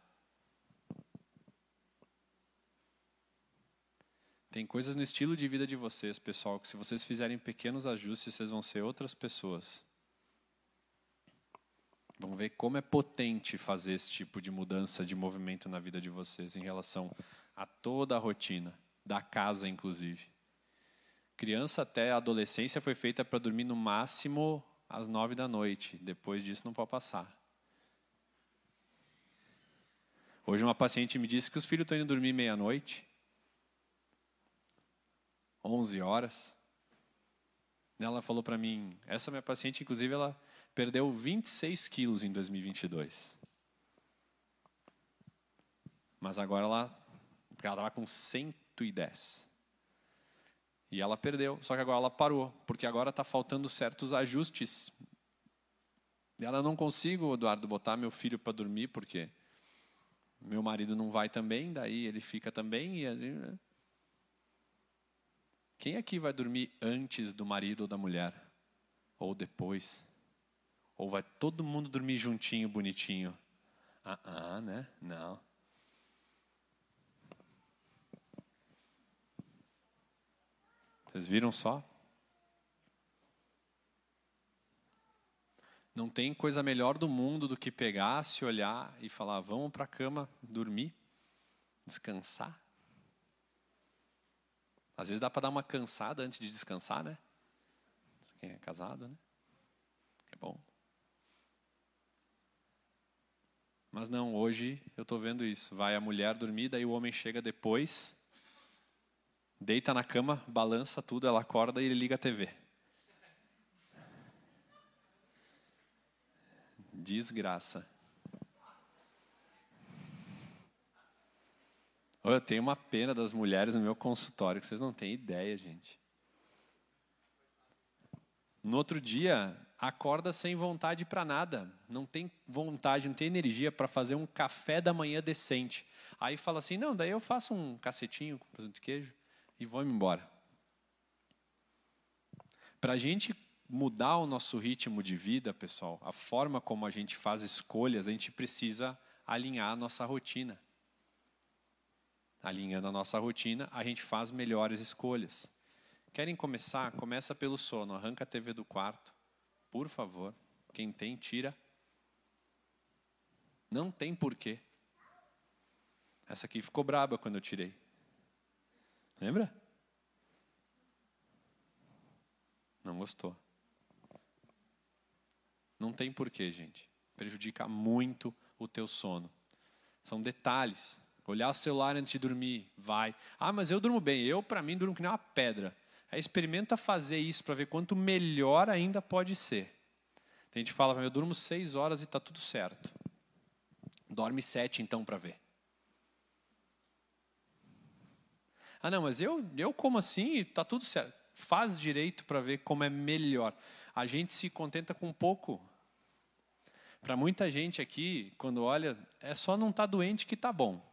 Tem coisas no estilo de vida de vocês, pessoal, que se vocês fizerem pequenos ajustes, vocês vão ser outras pessoas. Vamos ver como é potente fazer esse tipo de mudança de movimento na vida de vocês em relação a toda a rotina, da casa inclusive. Criança até a adolescência foi feita para dormir no máximo às nove da noite. Depois disso não pode passar. Hoje uma paciente me disse que os filhos estão indo dormir meia-noite. 11 horas. Ela falou para mim, essa minha paciente, inclusive, ela perdeu 26 quilos em 2022. Mas agora ela estava com 110. E ela perdeu, só que agora ela parou, porque agora está faltando certos ajustes. Ela não consigo, Eduardo, botar meu filho para dormir, porque meu marido não vai também, daí ele fica também. E? Quem aqui vai dormir antes do marido ou da mulher? Ou depois? Ou vai todo mundo dormir juntinho, bonitinho? Ah, ah né? Não. Vocês viram só? Não tem coisa melhor do mundo do que pegar, se olhar e falar: vamos para a cama dormir, descansar. Às vezes dá para dar uma cansada antes de descansar, né? Quem é casado, né? É bom. Mas não, hoje eu estou vendo isso. Vai a mulher dormir, daí o homem chega depois, deita na cama, balança tudo, ela acorda e ele liga a TV. Desgraça. Eu tenho uma pena das mulheres no meu consultório, que vocês não têm ideia, gente. No outro dia, acorda sem vontade para nada. Não tem vontade, não tem energia para fazer um café da manhã decente. Aí fala assim: não, daí eu faço um cacetinho com presunto e queijo e vou embora. Para a gente mudar o nosso ritmo de vida, pessoal, a forma como a gente faz escolhas, a gente precisa alinhar a nossa rotina alinhando a nossa rotina, a gente faz melhores escolhas. Querem começar? Começa pelo sono. Arranca a TV do quarto. Por favor. Quem tem, tira. Não tem porquê. Essa aqui ficou braba quando eu tirei. Lembra? Não gostou. Não tem porquê, gente. Prejudica muito o teu sono. São detalhes. Olhar o celular antes de dormir, vai. Ah, mas eu durmo bem. Eu, para mim, durmo que nem uma pedra. Aí experimenta fazer isso para ver quanto melhor ainda pode ser. A gente fala, eu durmo seis horas e está tudo certo. Dorme sete então para ver. Ah, não, mas eu, eu como assim e está tudo certo. Faz direito para ver como é melhor. A gente se contenta com pouco. Para muita gente aqui, quando olha, é só não estar tá doente que está bom.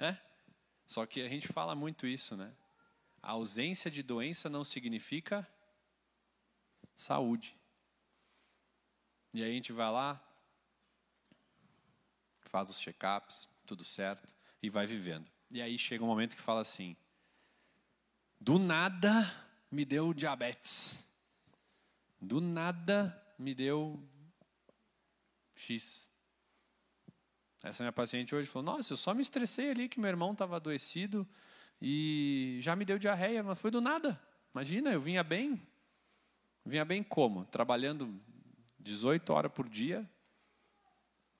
É? Só que a gente fala muito isso, né? A ausência de doença não significa saúde. E aí a gente vai lá, faz os check-ups, tudo certo, e vai vivendo. E aí chega um momento que fala assim: do nada me deu diabetes. Do nada me deu X. Essa minha paciente hoje falou: Nossa, eu só me estressei ali que meu irmão estava adoecido e já me deu diarreia, mas foi do nada. Imagina, eu vinha bem. Vinha bem como? Trabalhando 18 horas por dia,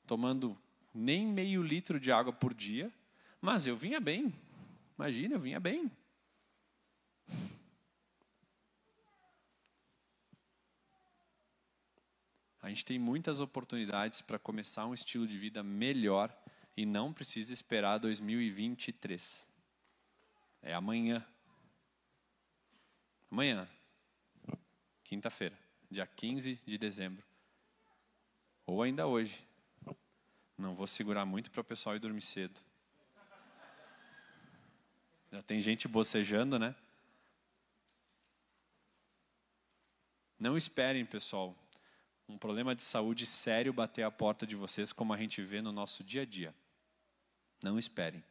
tomando nem meio litro de água por dia, mas eu vinha bem. Imagina, eu vinha bem. A gente tem muitas oportunidades para começar um estilo de vida melhor e não precisa esperar 2023. É amanhã. Amanhã, quinta-feira, dia 15 de dezembro. Ou ainda hoje. Não vou segurar muito para o pessoal ir dormir cedo. Já tem gente bocejando, né? Não esperem, pessoal, um problema de saúde sério bater a porta de vocês, como a gente vê no nosso dia a dia. Não esperem.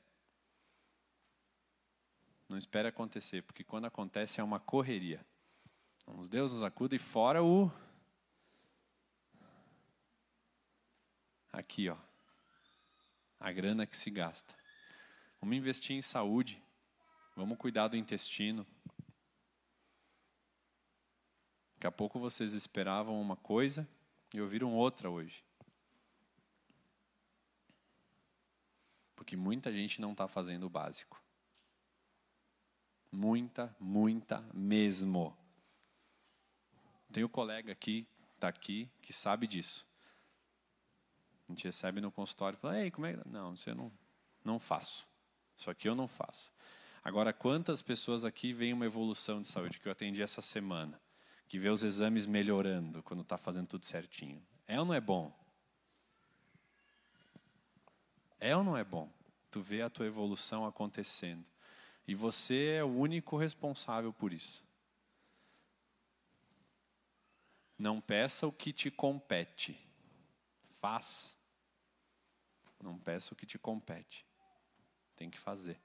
Não espere acontecer, porque quando acontece é uma correria. Os Deus nos acuda e fora o. Aqui, ó. A grana que se gasta. Vamos investir em saúde. Vamos cuidar do intestino. Daqui a pouco vocês esperavam uma coisa e ouviram outra hoje. Porque muita gente não está fazendo o básico. Muita, muita mesmo. Tem um colega aqui, está aqui, que sabe disso. A gente recebe no consultório e fala, ei, como é que. Não, isso eu não, não faço. Isso aqui eu não faço. Agora, quantas pessoas aqui veem uma evolução de saúde que eu atendi essa semana? Que vê os exames melhorando quando está fazendo tudo certinho. É ou não é bom? É ou não é bom? Tu vê a tua evolução acontecendo. E você é o único responsável por isso. Não peça o que te compete. Faz. Não peça o que te compete. Tem que fazer.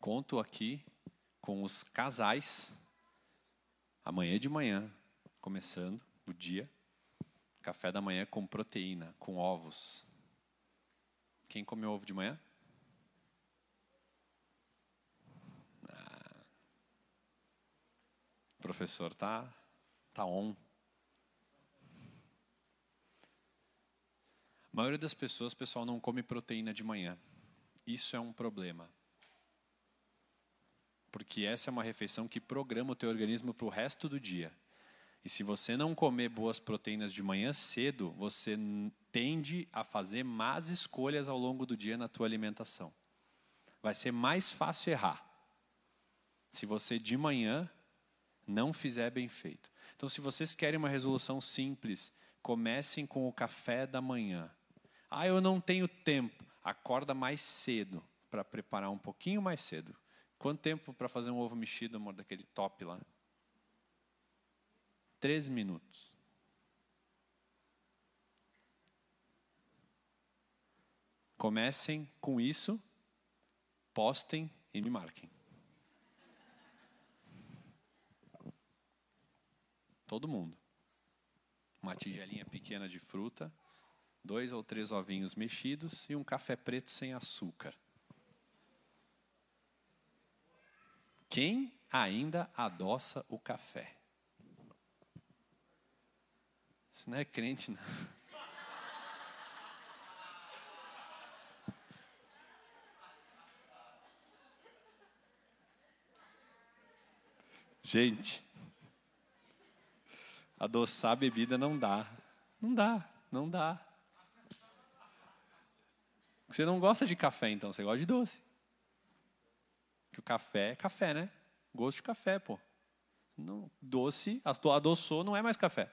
Conto aqui com os casais, amanhã de manhã, começando o dia, café da manhã com proteína, com ovos. Quem comeu ovo de manhã? Ah, o professor tá tá on. A maioria das pessoas, pessoal, não come proteína de manhã. Isso é um problema porque essa é uma refeição que programa o teu organismo para o resto do dia. E se você não comer boas proteínas de manhã cedo, você tende a fazer más escolhas ao longo do dia na tua alimentação. Vai ser mais fácil errar. Se você de manhã não fizer bem feito. Então, se vocês querem uma resolução simples, comecem com o café da manhã. Ah, eu não tenho tempo. Acorda mais cedo para preparar um pouquinho mais cedo. Quanto tempo para fazer um ovo mexido, amor, daquele top lá? Três minutos. Comecem com isso, postem e me marquem. Todo mundo. Uma tigelinha pequena de fruta, dois ou três ovinhos mexidos e um café preto sem açúcar. Quem ainda adoça o café? Isso não é crente, não. Gente, adoçar a bebida não dá. Não dá, não dá. Você não gosta de café, então, você gosta de doce. Porque o café é café, né? Gosto de café, pô. Não, doce, adoçou, não é mais café.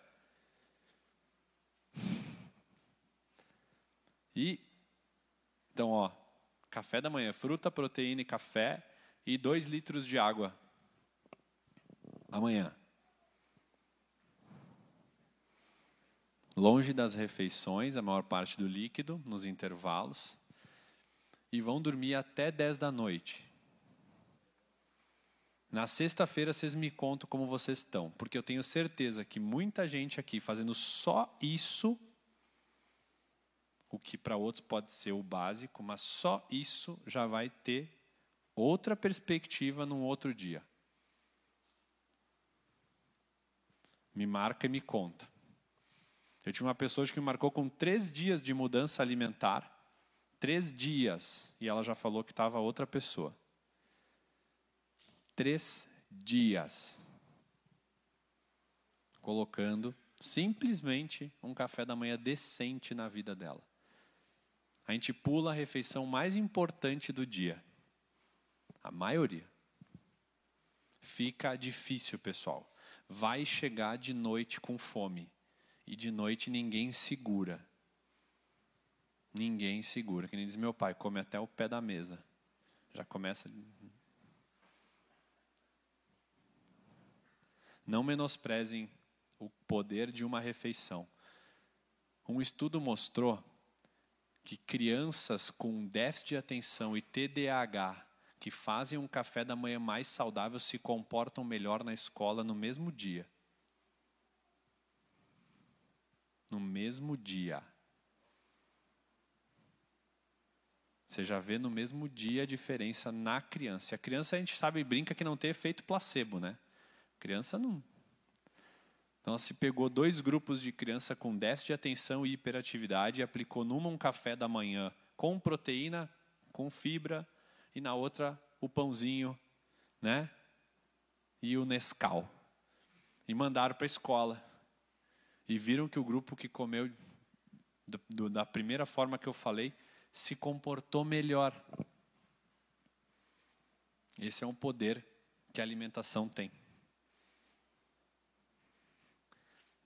E, então, ó, café da manhã, fruta, proteína e café e dois litros de água. Amanhã. Longe das refeições, a maior parte do líquido, nos intervalos. E vão dormir até 10 da noite. Na sexta-feira vocês me contam como vocês estão, porque eu tenho certeza que muita gente aqui fazendo só isso, o que para outros pode ser o básico, mas só isso já vai ter outra perspectiva num outro dia. Me marca e me conta. Eu tinha uma pessoa que me marcou com três dias de mudança alimentar, três dias, e ela já falou que estava outra pessoa três dias. Colocando simplesmente um café da manhã decente na vida dela. A gente pula a refeição mais importante do dia. A maioria. Fica difícil, pessoal. Vai chegar de noite com fome. E de noite ninguém segura. Ninguém segura. Que nem diz meu pai, come até o pé da mesa. Já começa. Não menosprezem o poder de uma refeição. Um estudo mostrou que crianças com déficit de atenção e TDAH que fazem um café da manhã mais saudável se comportam melhor na escola no mesmo dia. No mesmo dia. Você já vê no mesmo dia a diferença na criança. E a criança a gente sabe brinca que não tem efeito placebo, né? Criança não. Então, se pegou dois grupos de criança com déficit de atenção e hiperatividade e aplicou numa um café da manhã com proteína, com fibra, e na outra o pãozinho, né? E o Nescau. E mandaram para a escola. E viram que o grupo que comeu do, do, da primeira forma que eu falei se comportou melhor. Esse é um poder que a alimentação tem.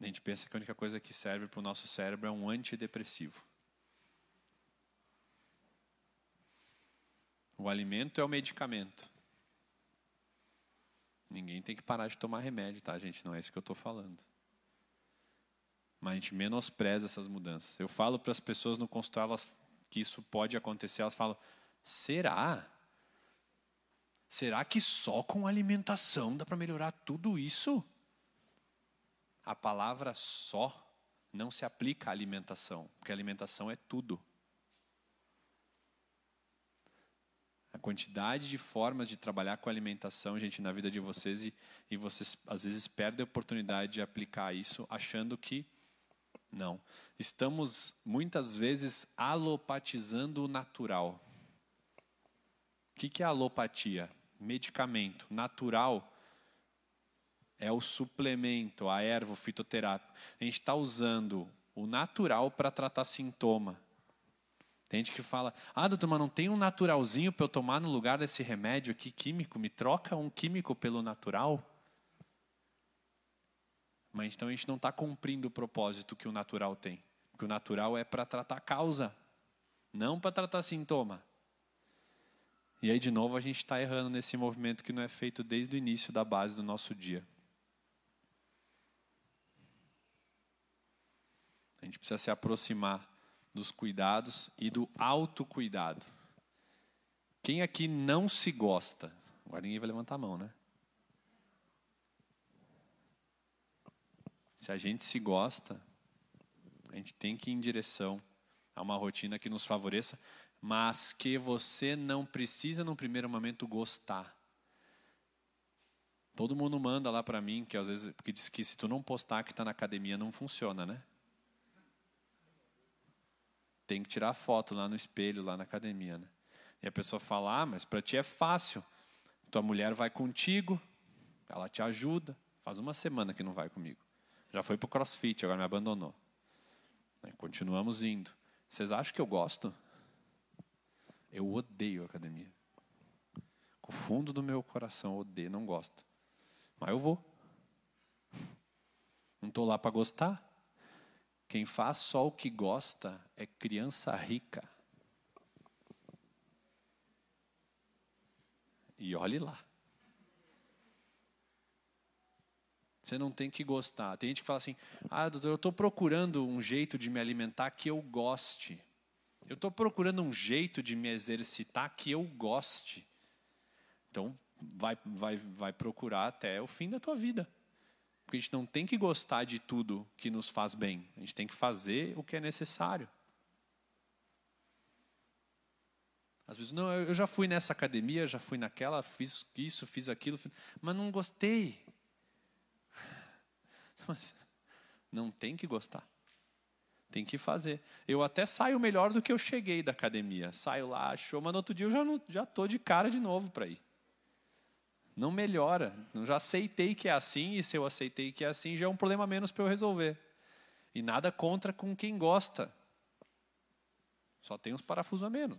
A gente pensa que a única coisa que serve para o nosso cérebro é um antidepressivo. O alimento é o medicamento. Ninguém tem que parar de tomar remédio, tá, gente? Não é isso que eu estou falando. Mas a gente menospreza essas mudanças. Eu falo para as pessoas no consultório elas, que isso pode acontecer, elas falam: será? Será que só com alimentação dá para melhorar tudo isso? A palavra só não se aplica à alimentação, porque a alimentação é tudo. A quantidade de formas de trabalhar com a alimentação, gente, na vida de vocês, e, e vocês às vezes perdem a oportunidade de aplicar isso achando que não. Estamos muitas vezes alopatizando o natural. O que, que é alopatia? Medicamento. Natural é o suplemento, a erva, o fitoterápico. A gente está usando o natural para tratar sintoma. Tem gente que fala, ah, doutor, mas não tem um naturalzinho para eu tomar no lugar desse remédio aqui químico? Me troca um químico pelo natural? Mas então a gente não está cumprindo o propósito que o natural tem. Porque o natural é para tratar causa, não para tratar sintoma. E aí, de novo, a gente está errando nesse movimento que não é feito desde o início da base do nosso dia. Gente precisa se aproximar dos cuidados e do autocuidado. Quem aqui não se gosta? Agora ninguém vai levantar a mão, né? Se a gente se gosta, a gente tem que ir em direção a uma rotina que nos favoreça, mas que você não precisa, num primeiro momento, gostar. Todo mundo manda lá para mim, que às vezes, porque diz que se tu não postar que está na academia, não funciona, né? Tem que tirar foto lá no espelho, lá na academia, né? E a pessoa fala: Ah, mas para ti é fácil. Tua mulher vai contigo, ela te ajuda. Faz uma semana que não vai comigo. Já foi para o crossfit, agora me abandonou. Continuamos indo. Vocês acham que eu gosto? Eu odeio academia. Com o fundo do meu coração, odeio, não gosto. Mas eu vou. Não estou lá para gostar. Quem faz só o que gosta é criança rica. E olhe lá. Você não tem que gostar. Tem gente que fala assim: ah, doutor, eu estou procurando um jeito de me alimentar que eu goste. Eu estou procurando um jeito de me exercitar que eu goste. Então, vai, vai, vai procurar até o fim da tua vida. Porque a gente não tem que gostar de tudo que nos faz bem. A gente tem que fazer o que é necessário. Às vezes, não, eu já fui nessa academia, já fui naquela, fiz isso, fiz aquilo, mas não gostei. Mas não tem que gostar. Tem que fazer. Eu até saio melhor do que eu cheguei da academia. Saio lá, show, mas no outro dia eu já, não, já de cara de novo para ir. Não melhora. Eu já aceitei que é assim, e se eu aceitei que é assim, já é um problema menos para eu resolver. E nada contra com quem gosta. Só tem uns parafusos a menos.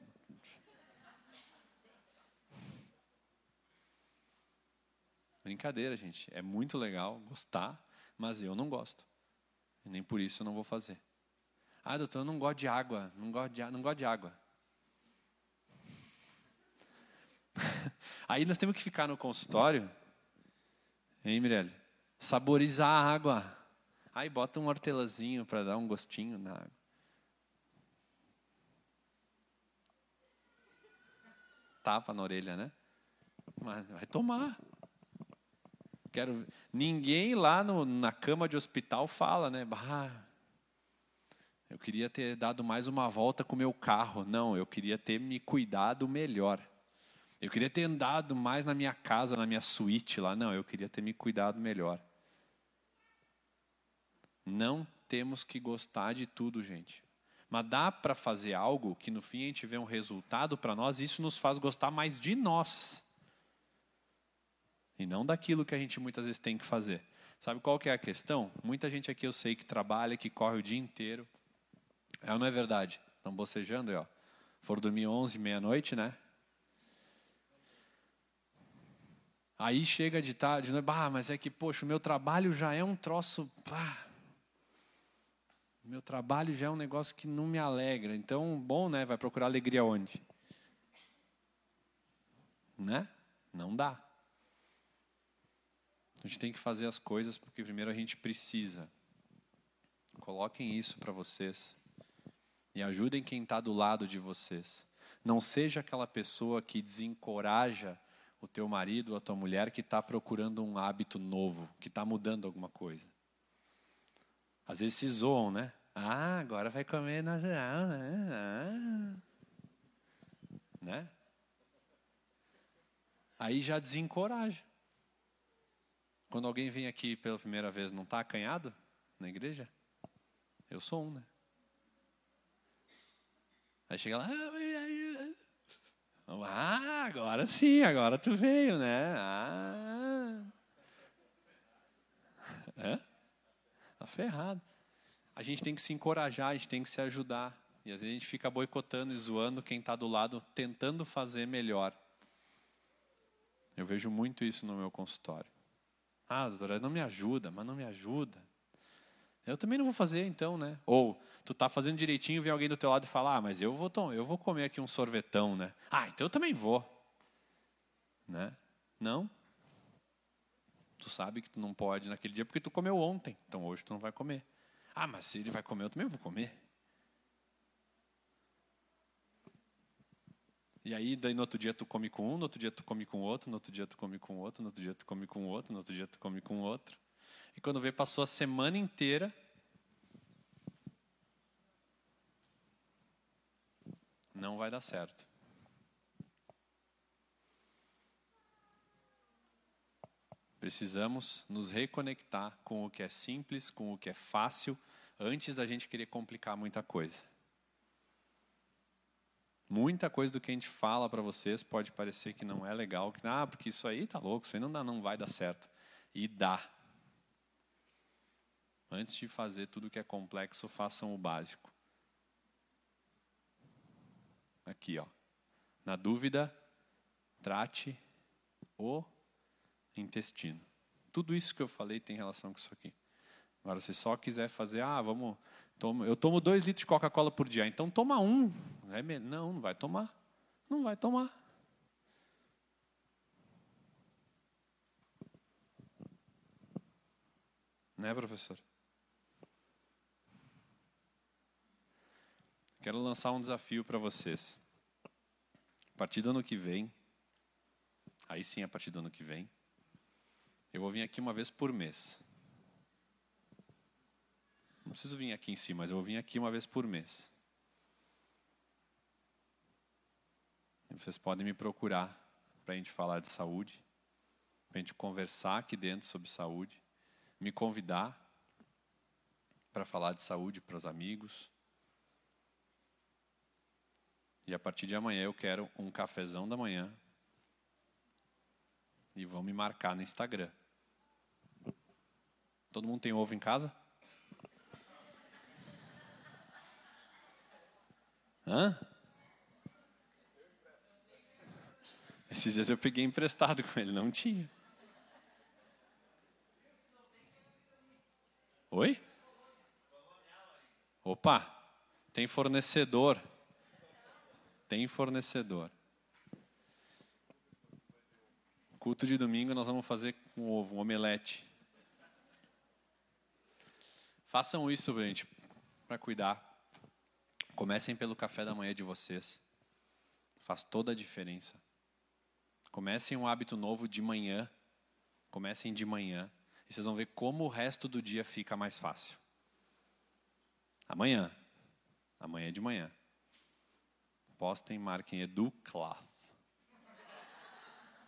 Brincadeira, gente. É muito legal gostar, mas eu não gosto. E nem por isso eu não vou fazer. Ah, doutor, eu não gosto de água. Não gosto de, não gosto de água. Aí nós temos que ficar no consultório, hein, Mirelle? Saborizar a água. Aí bota um hortelazinho para dar um gostinho na água. Tapa na orelha, né? Mas vai tomar. Quero ninguém lá no, na cama de hospital fala, né? Bah, eu queria ter dado mais uma volta com o meu carro. Não, eu queria ter me cuidado melhor. Eu queria ter andado mais na minha casa, na minha suíte lá. Não, eu queria ter me cuidado melhor. Não temos que gostar de tudo, gente. Mas dá para fazer algo que no fim a gente vê um resultado para nós, e isso nos faz gostar mais de nós e não daquilo que a gente muitas vezes tem que fazer. Sabe qual que é a questão? Muita gente aqui eu sei que trabalha, que corre o dia inteiro. É ou não é verdade? Estão bocejando aí, ó. Foram dormir 11, meia-noite, né? Aí chega de tarde, né? bah, mas é que, poxa, o meu trabalho já é um troço. Pá, meu trabalho já é um negócio que não me alegra. Então, bom, né? Vai procurar alegria onde? Né? Não dá. A gente tem que fazer as coisas porque primeiro a gente precisa. Coloquem isso para vocês. E ajudem quem está do lado de vocês. Não seja aquela pessoa que desencoraja o teu marido a tua mulher que está procurando um hábito novo, que está mudando alguma coisa. Às vezes se zoam, né? Ah, agora vai comer na né? Ah. Né? Aí já desencoraja. Quando alguém vem aqui pela primeira vez, não está acanhado na igreja? Eu sou um, né? Aí chega lá, ah, ah, agora sim, agora tu veio, né? Ah. É? Tá ferrado. A gente tem que se encorajar, a gente tem que se ajudar. E às vezes a gente fica boicotando e zoando quem está do lado, tentando fazer melhor. Eu vejo muito isso no meu consultório. Ah, doutora, não me ajuda, mas não me ajuda. Eu também não vou fazer, então, né? Ou tu tá fazendo direitinho, vem alguém do teu lado e fala: "Ah, mas eu vou, tom, eu vou comer aqui um sorvetão, né? Ah, então eu também vou". Né? Não? Tu sabe que tu não pode naquele dia porque tu comeu ontem, então hoje tu não vai comer. Ah, mas se ele vai comer, eu também vou comer. E aí, daí no outro dia tu come com um, no outro dia tu come com outro, no outro dia tu come com outro, no outro dia tu come com outro, no outro dia tu come com outro. E quando vê, passou a semana inteira. Não vai dar certo. Precisamos nos reconectar com o que é simples, com o que é fácil, antes da gente querer complicar muita coisa. Muita coisa do que a gente fala para vocês pode parecer que não é legal, que ah, porque isso aí tá louco, isso aí não dá, não vai dar certo. E dá. Antes de fazer tudo que é complexo, façam o básico. Aqui, ó. Na dúvida, trate o intestino. Tudo isso que eu falei tem relação com isso aqui. Agora, se só quiser fazer, ah, vamos, tomo, eu tomo dois litros de Coca-Cola por dia, então toma um. É não, não vai tomar. Não vai tomar. Né, professor? Quero lançar um desafio para vocês. A partir do ano que vem, aí sim, a partir do ano que vem, eu vou vir aqui uma vez por mês. Não preciso vir aqui em si, mas eu vou vir aqui uma vez por mês. E vocês podem me procurar para a gente falar de saúde, para a gente conversar aqui dentro sobre saúde, me convidar para falar de saúde para os amigos. E a partir de amanhã eu quero um cafezão da manhã. E vão me marcar no Instagram. Todo mundo tem ovo em casa? Hã? Esses dias eu peguei emprestado com ele, não tinha. Oi? Opa, tem fornecedor. Tem fornecedor. Culto de domingo nós vamos fazer com ovo, um omelete. Façam isso, gente, para cuidar. Comecem pelo café da manhã de vocês. Faz toda a diferença. Comecem um hábito novo de manhã. Comecem de manhã. E vocês vão ver como o resto do dia fica mais fácil. Amanhã. Amanhã de manhã. Postem, marquem Edu Cloth.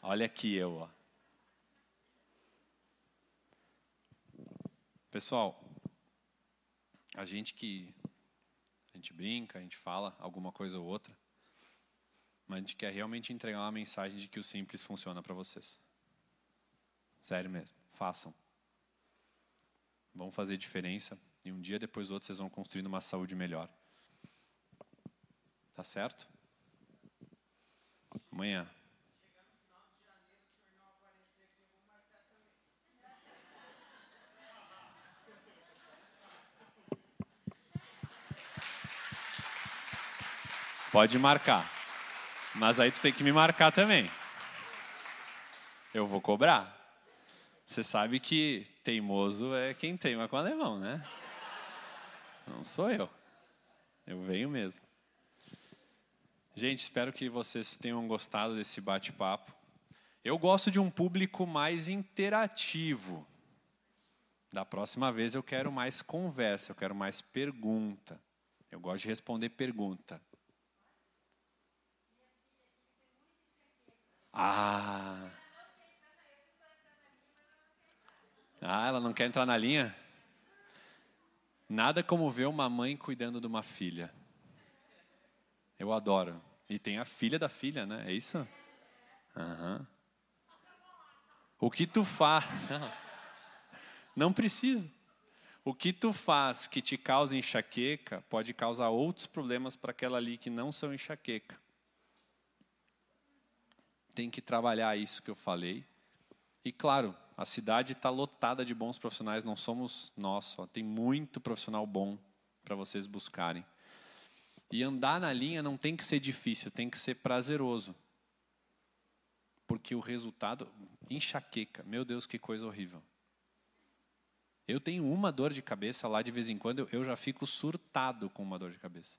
Olha aqui eu, ó. Pessoal, a gente que a gente brinca, a gente fala alguma coisa ou outra, mas a gente quer realmente entregar uma mensagem de que o simples funciona para vocês. Sério mesmo, façam. Vão fazer diferença e um dia depois do outro vocês vão construindo uma saúde melhor. Tá certo? Amanhã. Pode marcar. Mas aí tu tem que me marcar também. Eu vou cobrar. Você sabe que teimoso é quem teima com alemão, né? Não sou eu. Eu venho mesmo. Gente, espero que vocês tenham gostado desse bate-papo. Eu gosto de um público mais interativo. Da próxima vez eu quero mais conversa, eu quero mais pergunta. Eu gosto de responder pergunta. Ah. Ah, ela não quer entrar na linha? Nada como ver uma mãe cuidando de uma filha. Eu adoro. E tem a filha da filha, né? É isso? Uhum. O que tu faz? Não precisa. O que tu faz que te causa enxaqueca pode causar outros problemas para aquela ali que não são enxaqueca tem que trabalhar isso que eu falei. E claro, a cidade está lotada de bons profissionais, não somos nós só, tem muito profissional bom para vocês buscarem. E andar na linha não tem que ser difícil, tem que ser prazeroso. Porque o resultado, enxaqueca, meu Deus, que coisa horrível. Eu tenho uma dor de cabeça lá de vez em quando, eu já fico surtado com uma dor de cabeça.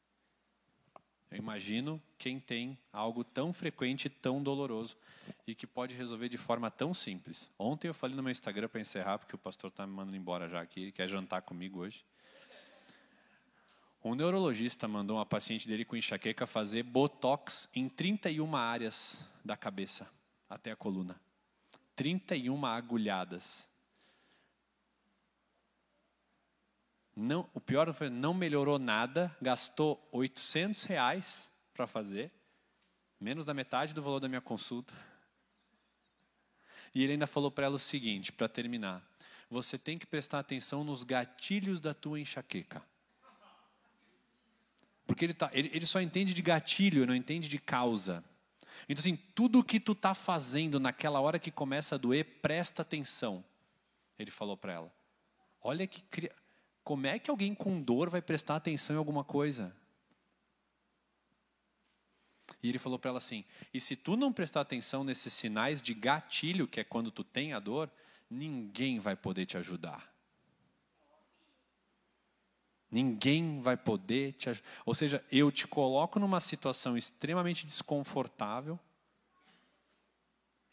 Eu imagino quem tem algo tão frequente tão doloroso e que pode resolver de forma tão simples. Ontem eu falei no meu Instagram para encerrar, porque o pastor está me mandando embora já aqui, quer jantar comigo hoje. Um neurologista mandou uma paciente dele com enxaqueca fazer botox em 31 áreas da cabeça até a coluna. 31 agulhadas. Não, o pior foi não melhorou nada, gastou 800 reais para fazer, menos da metade do valor da minha consulta. E ele ainda falou para ela o seguinte, para terminar: você tem que prestar atenção nos gatilhos da tua enxaqueca. Porque ele, tá, ele, ele só entende de gatilho, não entende de causa. Então, assim, tudo que tu está fazendo naquela hora que começa a doer, presta atenção. Ele falou para ela. Olha que. Como é que alguém com dor vai prestar atenção em alguma coisa? E ele falou para ela assim: e se tu não prestar atenção nesses sinais de gatilho, que é quando tu tem a dor, ninguém vai poder te ajudar. Ninguém vai poder te ajudar. Ou seja, eu te coloco numa situação extremamente desconfortável,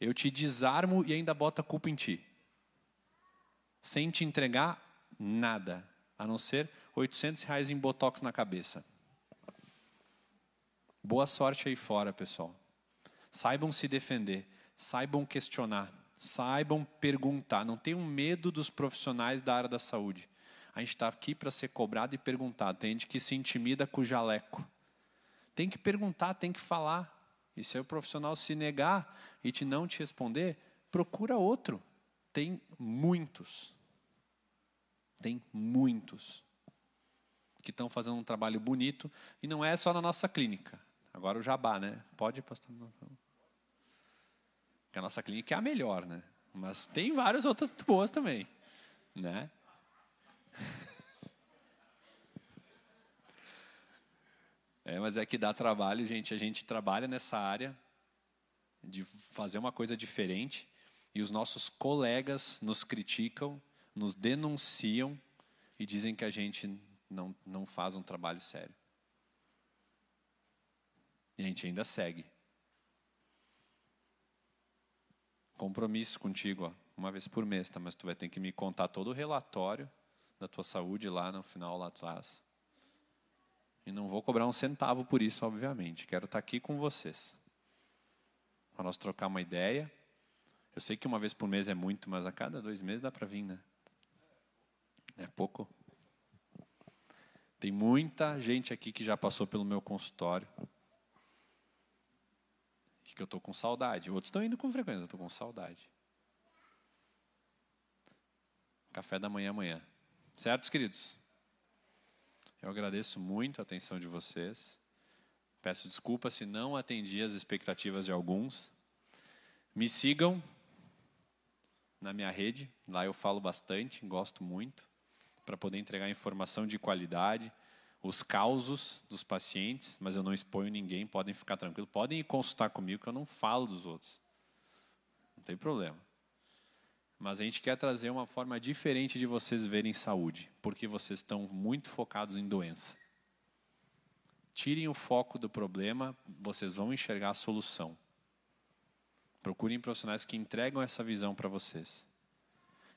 eu te desarmo e ainda boto a culpa em ti, sem te entregar nada a não ser 800 reais em botox na cabeça. Boa sorte aí fora, pessoal. Saibam se defender, saibam questionar, saibam perguntar. Não tenham medo dos profissionais da área da saúde. A gente está aqui para ser cobrado e perguntado. Tem gente que se intimida com o jaleco. Tem que perguntar, tem que falar. E se o profissional se negar e te não te responder, procura outro. Tem muitos. Tem muitos que estão fazendo um trabalho bonito e não é só na nossa clínica. Agora o jabá, né? Pode, pastor? Porque a nossa clínica é a melhor, né? Mas tem várias outras boas também, né? É, mas é que dá trabalho, gente. A gente trabalha nessa área de fazer uma coisa diferente e os nossos colegas nos criticam nos denunciam e dizem que a gente não, não faz um trabalho sério. E a gente ainda segue. Compromisso contigo, ó, uma vez por mês, tá? Mas tu vai ter que me contar todo o relatório da tua saúde lá no final, lá atrás. E não vou cobrar um centavo por isso, obviamente. Quero estar aqui com vocês. Para nós trocar uma ideia. Eu sei que uma vez por mês é muito, mas a cada dois meses dá para vir, né? É pouco. Tem muita gente aqui que já passou pelo meu consultório. Que eu estou com saudade. Outros estão indo com frequência, eu estou com saudade. Café da manhã amanhã. Certos, queridos? Eu agradeço muito a atenção de vocês. Peço desculpa se não atendi as expectativas de alguns. Me sigam na minha rede, lá eu falo bastante, gosto muito para poder entregar informação de qualidade, os causos dos pacientes, mas eu não exponho ninguém, podem ficar tranquilos. Podem ir consultar comigo, que eu não falo dos outros. Não tem problema. Mas a gente quer trazer uma forma diferente de vocês verem saúde, porque vocês estão muito focados em doença. Tirem o foco do problema, vocês vão enxergar a solução. Procurem profissionais que entregam essa visão para vocês.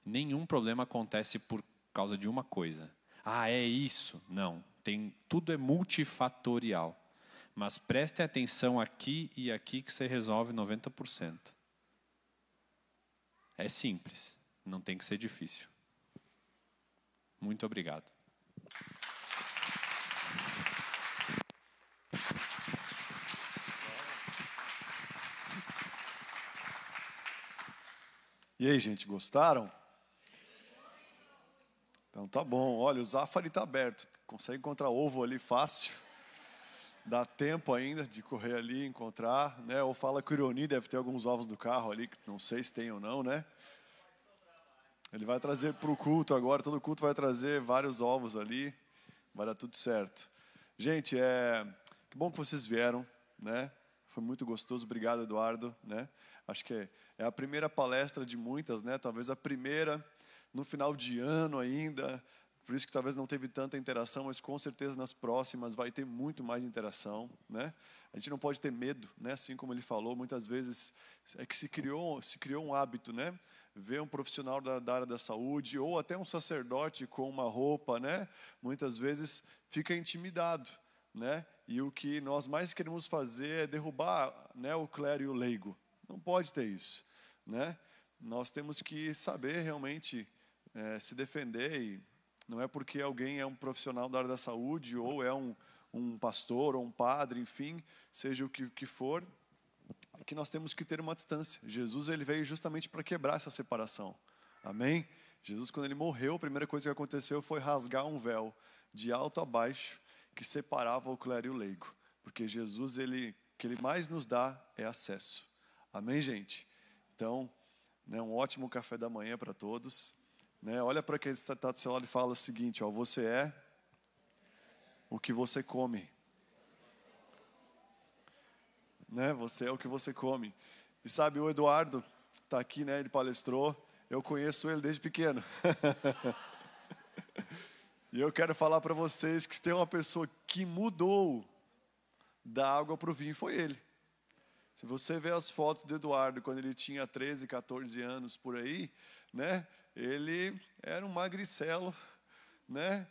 Nenhum problema acontece por causa de uma coisa. Ah, é isso? Não. Tem, tudo é multifatorial. Mas preste atenção aqui e aqui que você resolve 90%. É simples, não tem que ser difícil. Muito obrigado. E aí, gente, gostaram? Então tá bom. Olha, o Zafari está aberto. Consegue encontrar ovo ali fácil. Dá tempo ainda de correr ali encontrar, né? Ou fala que o Ironi deve ter alguns ovos do carro ali, que não sei se tem ou não, né? Ele vai trazer para o culto agora, todo culto vai trazer vários ovos ali, vai dar tudo certo. Gente, é que bom que vocês vieram, né? Foi muito gostoso, obrigado Eduardo, né? Acho que é, a primeira palestra de muitas, né? Talvez a primeira no final de ano ainda, por isso que talvez não teve tanta interação, mas com certeza nas próximas vai ter muito mais interação, né? A gente não pode ter medo, né? Assim como ele falou, muitas vezes é que se criou, se criou um hábito, né? Ver um profissional da, da área da saúde ou até um sacerdote com uma roupa, né? Muitas vezes fica intimidado, né? E o que nós mais queremos fazer é derrubar, né, o clero e o leigo. Não pode ter isso, né? Nós temos que saber realmente é, se defender e não é porque alguém é um profissional da área da saúde ou é um, um pastor ou um padre, enfim, seja o que, que for, que nós temos que ter uma distância. Jesus ele veio justamente para quebrar essa separação. Amém? Jesus, quando ele morreu, a primeira coisa que aconteceu foi rasgar um véu de alto a baixo que separava o clero e o leigo. Porque Jesus, ele, o que ele mais nos dá é acesso. Amém, gente? Então, né, um ótimo café da manhã para todos. Né, olha para quem está do seu lado e fala o seguinte: ó, você é o que você come. Né, você é o que você come. E sabe, o Eduardo está aqui, né, ele palestrou. Eu conheço ele desde pequeno. e eu quero falar para vocês que tem uma pessoa que mudou da água para o vinho, foi ele. Se você vê as fotos do Eduardo quando ele tinha 13, 14 anos por aí, né? Ele era um magricelo, né?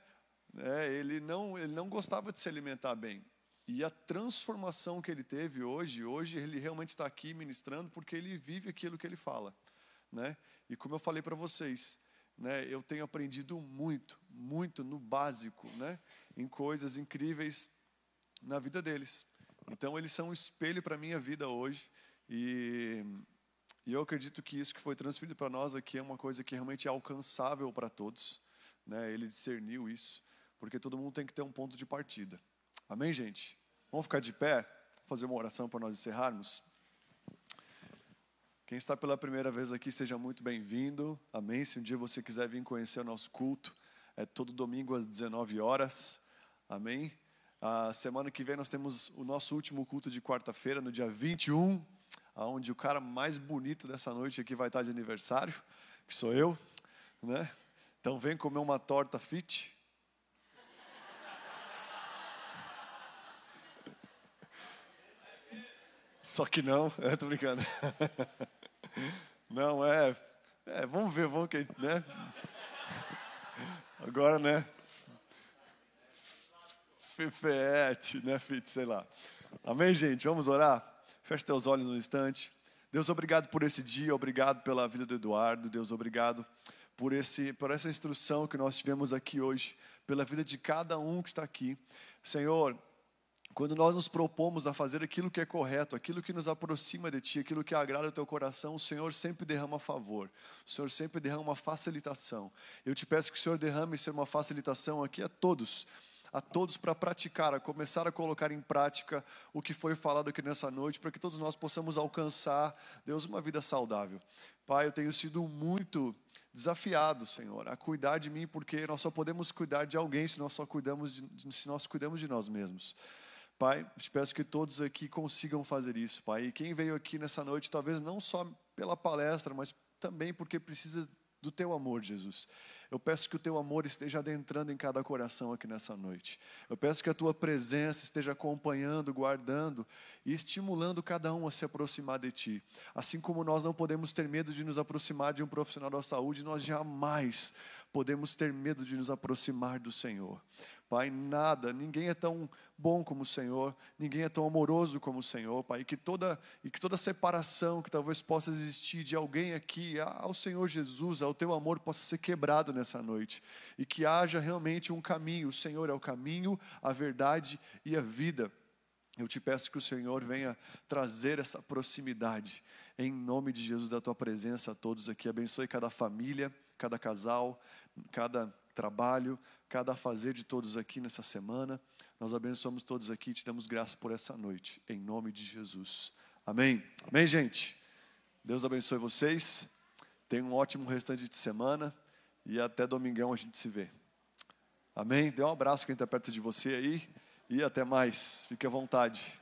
É, ele não ele não gostava de se alimentar bem. E a transformação que ele teve hoje, hoje ele realmente está aqui ministrando porque ele vive aquilo que ele fala, né? E como eu falei para vocês, né? Eu tenho aprendido muito, muito no básico, né? Em coisas incríveis na vida deles. Então, eles são um espelho para a minha vida hoje. E, e, eu acredito que isso que foi transferido para nós aqui é uma coisa que realmente é alcançável para todos. Né? Ele discerniu isso, porque todo mundo tem que ter um ponto de partida. Amém, gente? Vamos ficar de pé, fazer uma oração para nós encerrarmos. Quem está pela primeira vez aqui, seja muito bem-vindo. Amém. Se um dia você quiser vir conhecer o nosso culto, é todo domingo às 19 horas. Amém. A semana que vem nós temos o nosso último culto de quarta-feira, no dia 21, onde o cara mais bonito dessa noite aqui vai estar de aniversário, que sou eu, né? Então vem comer uma torta fit. Só que não, é, tô brincando. Não, é, é vamos ver, vamos que, né? Agora, né? Fefete, né, Fit, sei lá. Amém, gente? Vamos orar? Feche teus olhos um instante. Deus, obrigado por esse dia, obrigado pela vida do Eduardo. Deus, obrigado por, esse, por essa instrução que nós tivemos aqui hoje, pela vida de cada um que está aqui. Senhor, quando nós nos propomos a fazer aquilo que é correto, aquilo que nos aproxima de Ti, aquilo que agrada o Teu coração, o Senhor sempre derrama favor, o Senhor sempre derrama uma facilitação. Eu te peço que o Senhor derrame, Senhor, uma facilitação aqui a todos a todos para praticar, a começar a colocar em prática o que foi falado aqui nessa noite, para que todos nós possamos alcançar, Deus, uma vida saudável. Pai, eu tenho sido muito desafiado, Senhor, a cuidar de mim, porque nós só podemos cuidar de alguém se nós só cuidamos de, se nós cuidamos de nós mesmos. Pai, te peço que todos aqui consigam fazer isso, Pai. E quem veio aqui nessa noite, talvez não só pela palestra, mas também porque precisa do teu amor, Jesus. Eu peço que o teu amor esteja adentrando em cada coração aqui nessa noite. Eu peço que a tua presença esteja acompanhando, guardando e estimulando cada um a se aproximar de ti. Assim como nós não podemos ter medo de nos aproximar de um profissional da saúde, nós jamais podemos ter medo de nos aproximar do Senhor. Pai, nada, ninguém é tão bom como o Senhor, ninguém é tão amoroso como o Senhor, Pai, e que toda, e que toda separação que talvez possa existir de alguém aqui ao Senhor Jesus, ao teu amor, possa ser quebrado nessa noite, e que haja realmente um caminho, o Senhor é o caminho, a verdade e a vida. Eu te peço que o Senhor venha trazer essa proximidade, em nome de Jesus, da tua presença a todos aqui. Abençoe cada família, cada casal, cada trabalho, cada fazer de todos aqui nessa semana. Nós abençoamos todos aqui e te damos graça por essa noite, em nome de Jesus. Amém. Amém, gente. Deus abençoe vocês. Tenha um ótimo restante de semana e até domingão a gente se vê. Amém. Dê um abraço quem está perto de você aí e até mais. Fique à vontade.